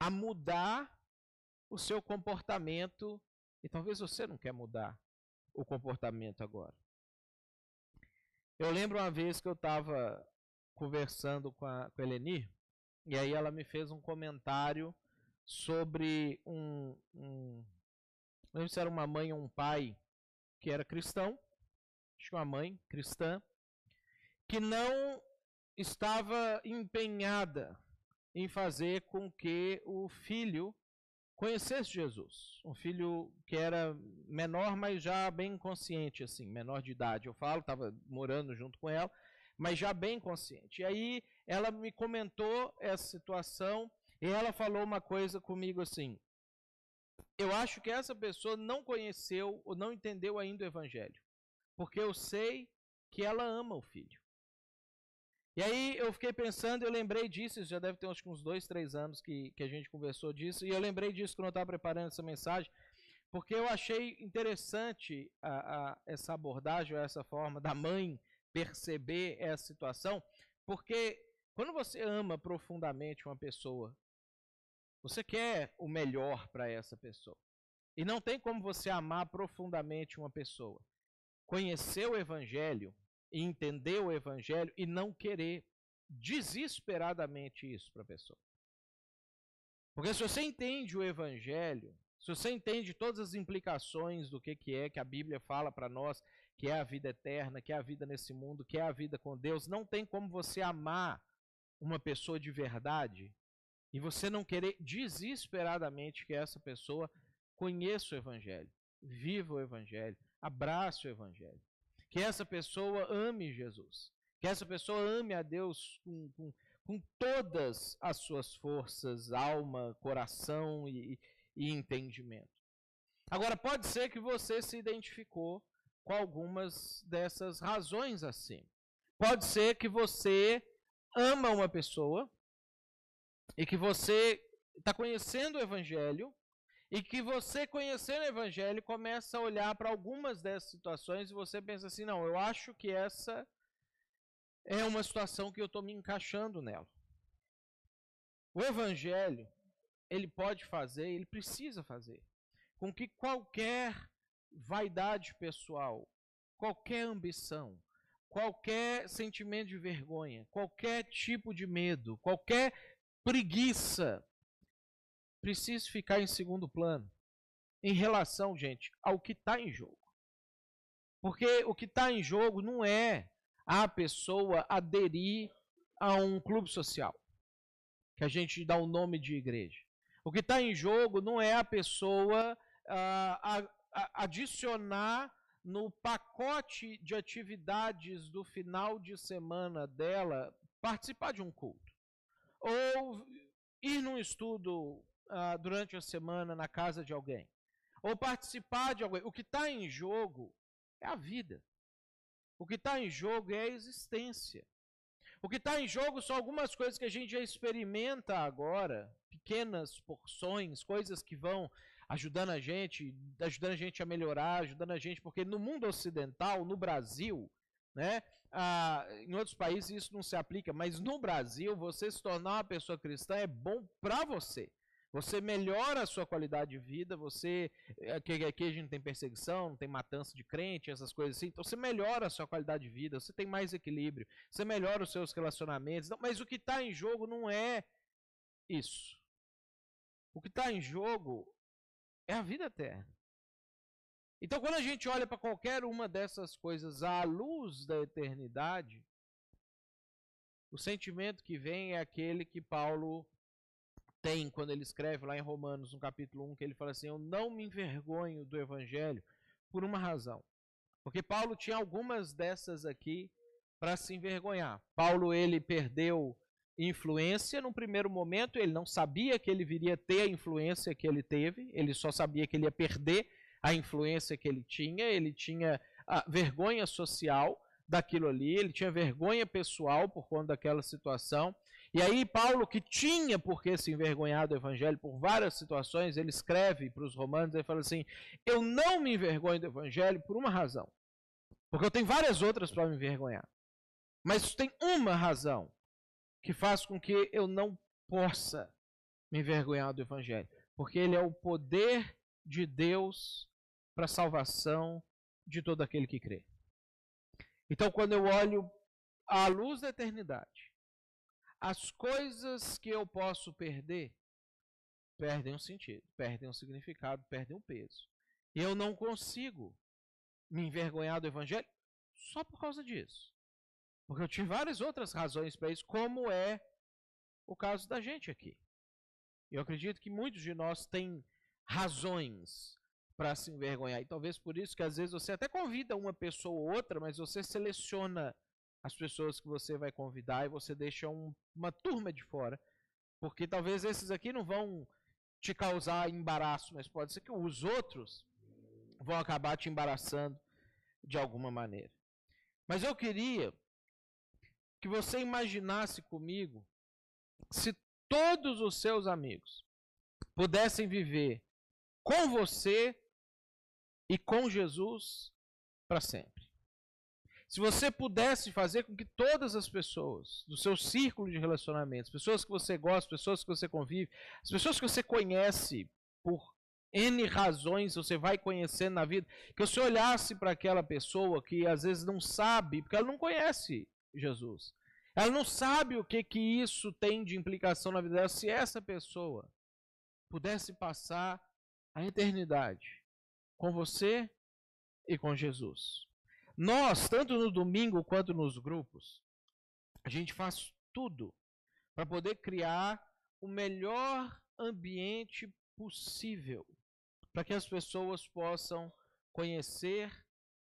a mudar o seu comportamento, e talvez você não quer mudar o comportamento agora. Eu lembro uma vez que eu estava conversando com a, com a Eleni, e aí ela me fez um comentário sobre um, um não lembro se era uma mãe ou um pai que era cristão, acho que uma mãe cristã, que não estava empenhada em fazer com que o filho conhecesse Jesus. Um filho que era menor, mas já bem consciente, assim, menor de idade. Eu falo, estava morando junto com ela, mas já bem consciente. E aí ela me comentou essa situação e ela falou uma coisa comigo assim: eu acho que essa pessoa não conheceu ou não entendeu ainda o Evangelho. Porque eu sei que ela ama o filho. E aí eu fiquei pensando, eu lembrei disso, já deve ter uns dois, três anos que, que a gente conversou disso, e eu lembrei disso quando eu estava preparando essa mensagem, porque eu achei interessante a, a, essa abordagem, essa forma da mãe perceber essa situação, porque quando você ama profundamente uma pessoa você quer o melhor para essa pessoa. E não tem como você amar profundamente uma pessoa, conhecer o Evangelho e entender o Evangelho e não querer desesperadamente isso para a pessoa. Porque se você entende o Evangelho, se você entende todas as implicações do que, que é que a Bíblia fala para nós, que é a vida eterna, que é a vida nesse mundo, que é a vida com Deus, não tem como você amar uma pessoa de verdade e você não querer desesperadamente que essa pessoa conheça o Evangelho, viva o Evangelho, abrace o Evangelho. Que essa pessoa ame Jesus. Que essa pessoa ame a Deus com, com, com todas as suas forças, alma, coração e, e entendimento. Agora, pode ser que você se identificou com algumas dessas razões assim. Pode ser que você ama uma pessoa, e que você está conhecendo o Evangelho e que você conhecendo o Evangelho começa a olhar para algumas dessas situações e você pensa assim, não, eu acho que essa é uma situação que eu estou me encaixando nela. O Evangelho, ele pode fazer, ele precisa fazer, com que qualquer vaidade pessoal, qualquer ambição, qualquer sentimento de vergonha, qualquer tipo de medo, qualquer preguiça, precisa ficar em segundo plano em relação, gente, ao que está em jogo. Porque o que está em jogo não é a pessoa aderir a um clube social, que a gente dá o nome de igreja. O que está em jogo não é a pessoa ah, adicionar no pacote de atividades do final de semana dela participar de um culto. Ou ir num estudo ah, durante a semana na casa de alguém. Ou participar de alguém. O que está em jogo é a vida. O que está em jogo é a existência. O que está em jogo são algumas coisas que a gente já experimenta agora, pequenas porções, coisas que vão ajudando a gente, ajudando a gente a melhorar, ajudando a gente, porque no mundo ocidental, no Brasil, né, ah, em outros países isso não se aplica, mas no Brasil, você se tornar uma pessoa cristã é bom para você. Você melhora a sua qualidade de vida, você. Aqui, aqui a gente não tem perseguição, não tem matança de crente, essas coisas assim. Então você melhora a sua qualidade de vida, você tem mais equilíbrio, você melhora os seus relacionamentos. Não, mas o que está em jogo não é isso. O que está em jogo é a vida eterna. Então, quando a gente olha para qualquer uma dessas coisas à luz da eternidade, o sentimento que vem é aquele que Paulo tem quando ele escreve lá em Romanos, no capítulo 1, que ele fala assim: Eu não me envergonho do evangelho por uma razão. Porque Paulo tinha algumas dessas aqui para se envergonhar. Paulo ele perdeu influência no primeiro momento, ele não sabia que ele viria ter a influência que ele teve, ele só sabia que ele ia perder a influência que ele tinha, ele tinha vergonha social daquilo ali, ele tinha vergonha pessoal por conta daquela situação. E aí, Paulo, que tinha por que se envergonhar do evangelho por várias situações, ele escreve para os romanos e fala assim: Eu não me envergonho do evangelho por uma razão. Porque eu tenho várias outras para me envergonhar. Mas tem uma razão que faz com que eu não possa me envergonhar do evangelho. Porque ele é o poder de Deus para a salvação de todo aquele que crê. Então, quando eu olho à luz da eternidade, as coisas que eu posso perder perdem um sentido, perdem um significado, perdem um peso. Eu não consigo me envergonhar do evangelho só por causa disso. Porque eu tive várias outras razões para isso, como é o caso da gente aqui. Eu acredito que muitos de nós têm razões para se envergonhar. E talvez por isso que às vezes você até convida uma pessoa ou outra, mas você seleciona as pessoas que você vai convidar e você deixa um, uma turma de fora. Porque talvez esses aqui não vão te causar embaraço, mas pode ser que os outros vão acabar te embaraçando de alguma maneira. Mas eu queria que você imaginasse comigo se todos os seus amigos pudessem viver com você e com Jesus para sempre. Se você pudesse fazer com que todas as pessoas do seu círculo de relacionamentos, pessoas que você gosta, pessoas que você convive, as pessoas que você conhece por N razões você vai conhecendo na vida, que você olhasse para aquela pessoa que às vezes não sabe, porque ela não conhece Jesus. Ela não sabe o que, que isso tem de implicação na vida dela. Se essa pessoa pudesse passar a eternidade com você e com Jesus. Nós, tanto no domingo quanto nos grupos, a gente faz tudo para poder criar o melhor ambiente possível para que as pessoas possam conhecer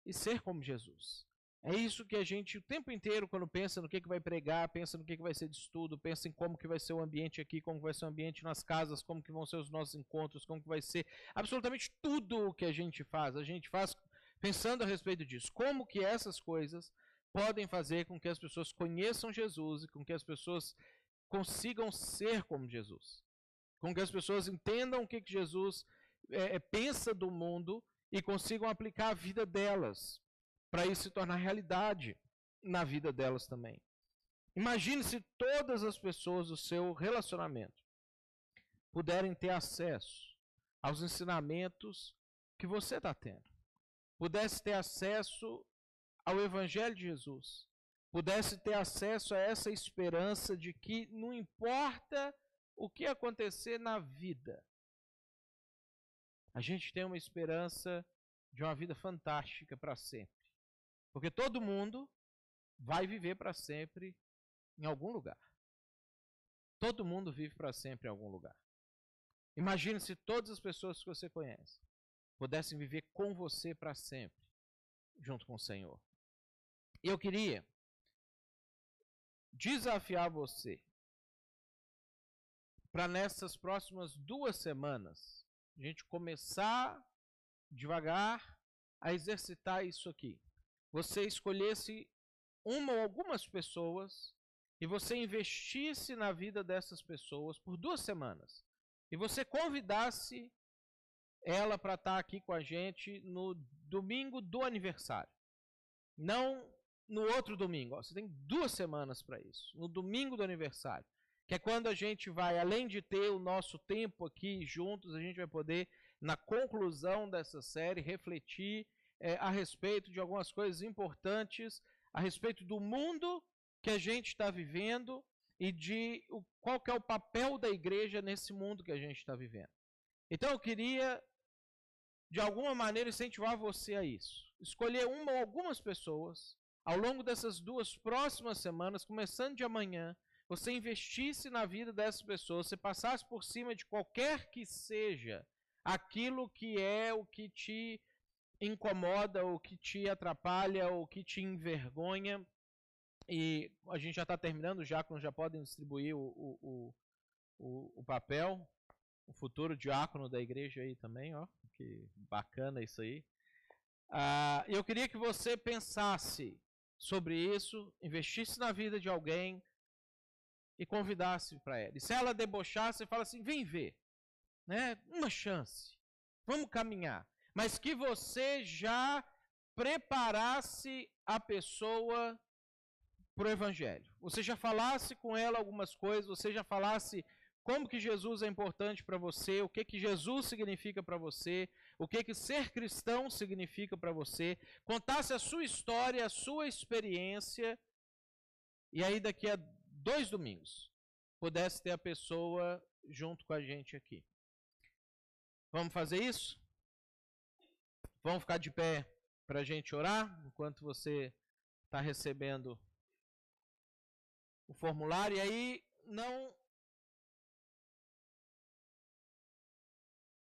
e ser como Jesus. É isso que a gente o tempo inteiro, quando pensa no que, que vai pregar, pensa no que, que vai ser de estudo, pensa em como que vai ser o ambiente aqui, como vai ser o ambiente nas casas, como que vão ser os nossos encontros, como que vai ser absolutamente tudo o que a gente faz. A gente faz pensando a respeito disso. Como que essas coisas podem fazer com que as pessoas conheçam Jesus e com que as pessoas consigam ser como Jesus. Com que as pessoas entendam o que, que Jesus é, é pensa do mundo e consigam aplicar a vida delas para isso se tornar realidade na vida delas também. Imagine se todas as pessoas do seu relacionamento puderem ter acesso aos ensinamentos que você está tendo pudesse ter acesso ao Evangelho de Jesus, pudesse ter acesso a essa esperança de que não importa o que acontecer na vida, a gente tem uma esperança de uma vida fantástica para sempre. Porque todo mundo vai viver para sempre em algum lugar. Todo mundo vive para sempre em algum lugar. Imagine se todas as pessoas que você conhece pudessem viver com você para sempre, junto com o Senhor. Eu queria desafiar você para nessas próximas duas semanas a gente começar devagar a exercitar isso aqui. Você escolhesse uma ou algumas pessoas e você investisse na vida dessas pessoas por duas semanas e você convidasse ela para estar tá aqui com a gente no domingo do aniversário. Não no outro domingo. Você tem duas semanas para isso. No domingo do aniversário. Que é quando a gente vai, além de ter o nosso tempo aqui juntos, a gente vai poder, na conclusão dessa série, refletir é, a respeito de algumas coisas importantes, a respeito do mundo que a gente está vivendo e de o, qual que é o papel da igreja nesse mundo que a gente está vivendo. Então eu queria, de alguma maneira, incentivar você a isso. Escolher uma ou algumas pessoas ao longo dessas duas próximas semanas, começando de amanhã, você investisse na vida dessas pessoas, você passasse por cima de qualquer que seja aquilo que é o que te incomoda, o que te atrapalha, o que te envergonha. E a gente já está terminando, os diáconos já podem distribuir o, o, o, o, papel. O futuro diácono da igreja aí também, ó. Que bacana isso aí. Ah, eu queria que você pensasse sobre isso, investisse na vida de alguém e convidasse para ela. E se ela debochasse, fala assim: vem ver, né? Uma chance, vamos caminhar. Mas que você já preparasse a pessoa para o Evangelho. Você já falasse com ela algumas coisas, você já falasse como que Jesus é importante para você, o que que Jesus significa para você, o que que ser cristão significa para você, contasse a sua história, a sua experiência, e aí daqui a dois domingos pudesse ter a pessoa junto com a gente aqui. Vamos fazer isso? Vamos ficar de pé para a gente orar enquanto você está recebendo o formulário. E aí não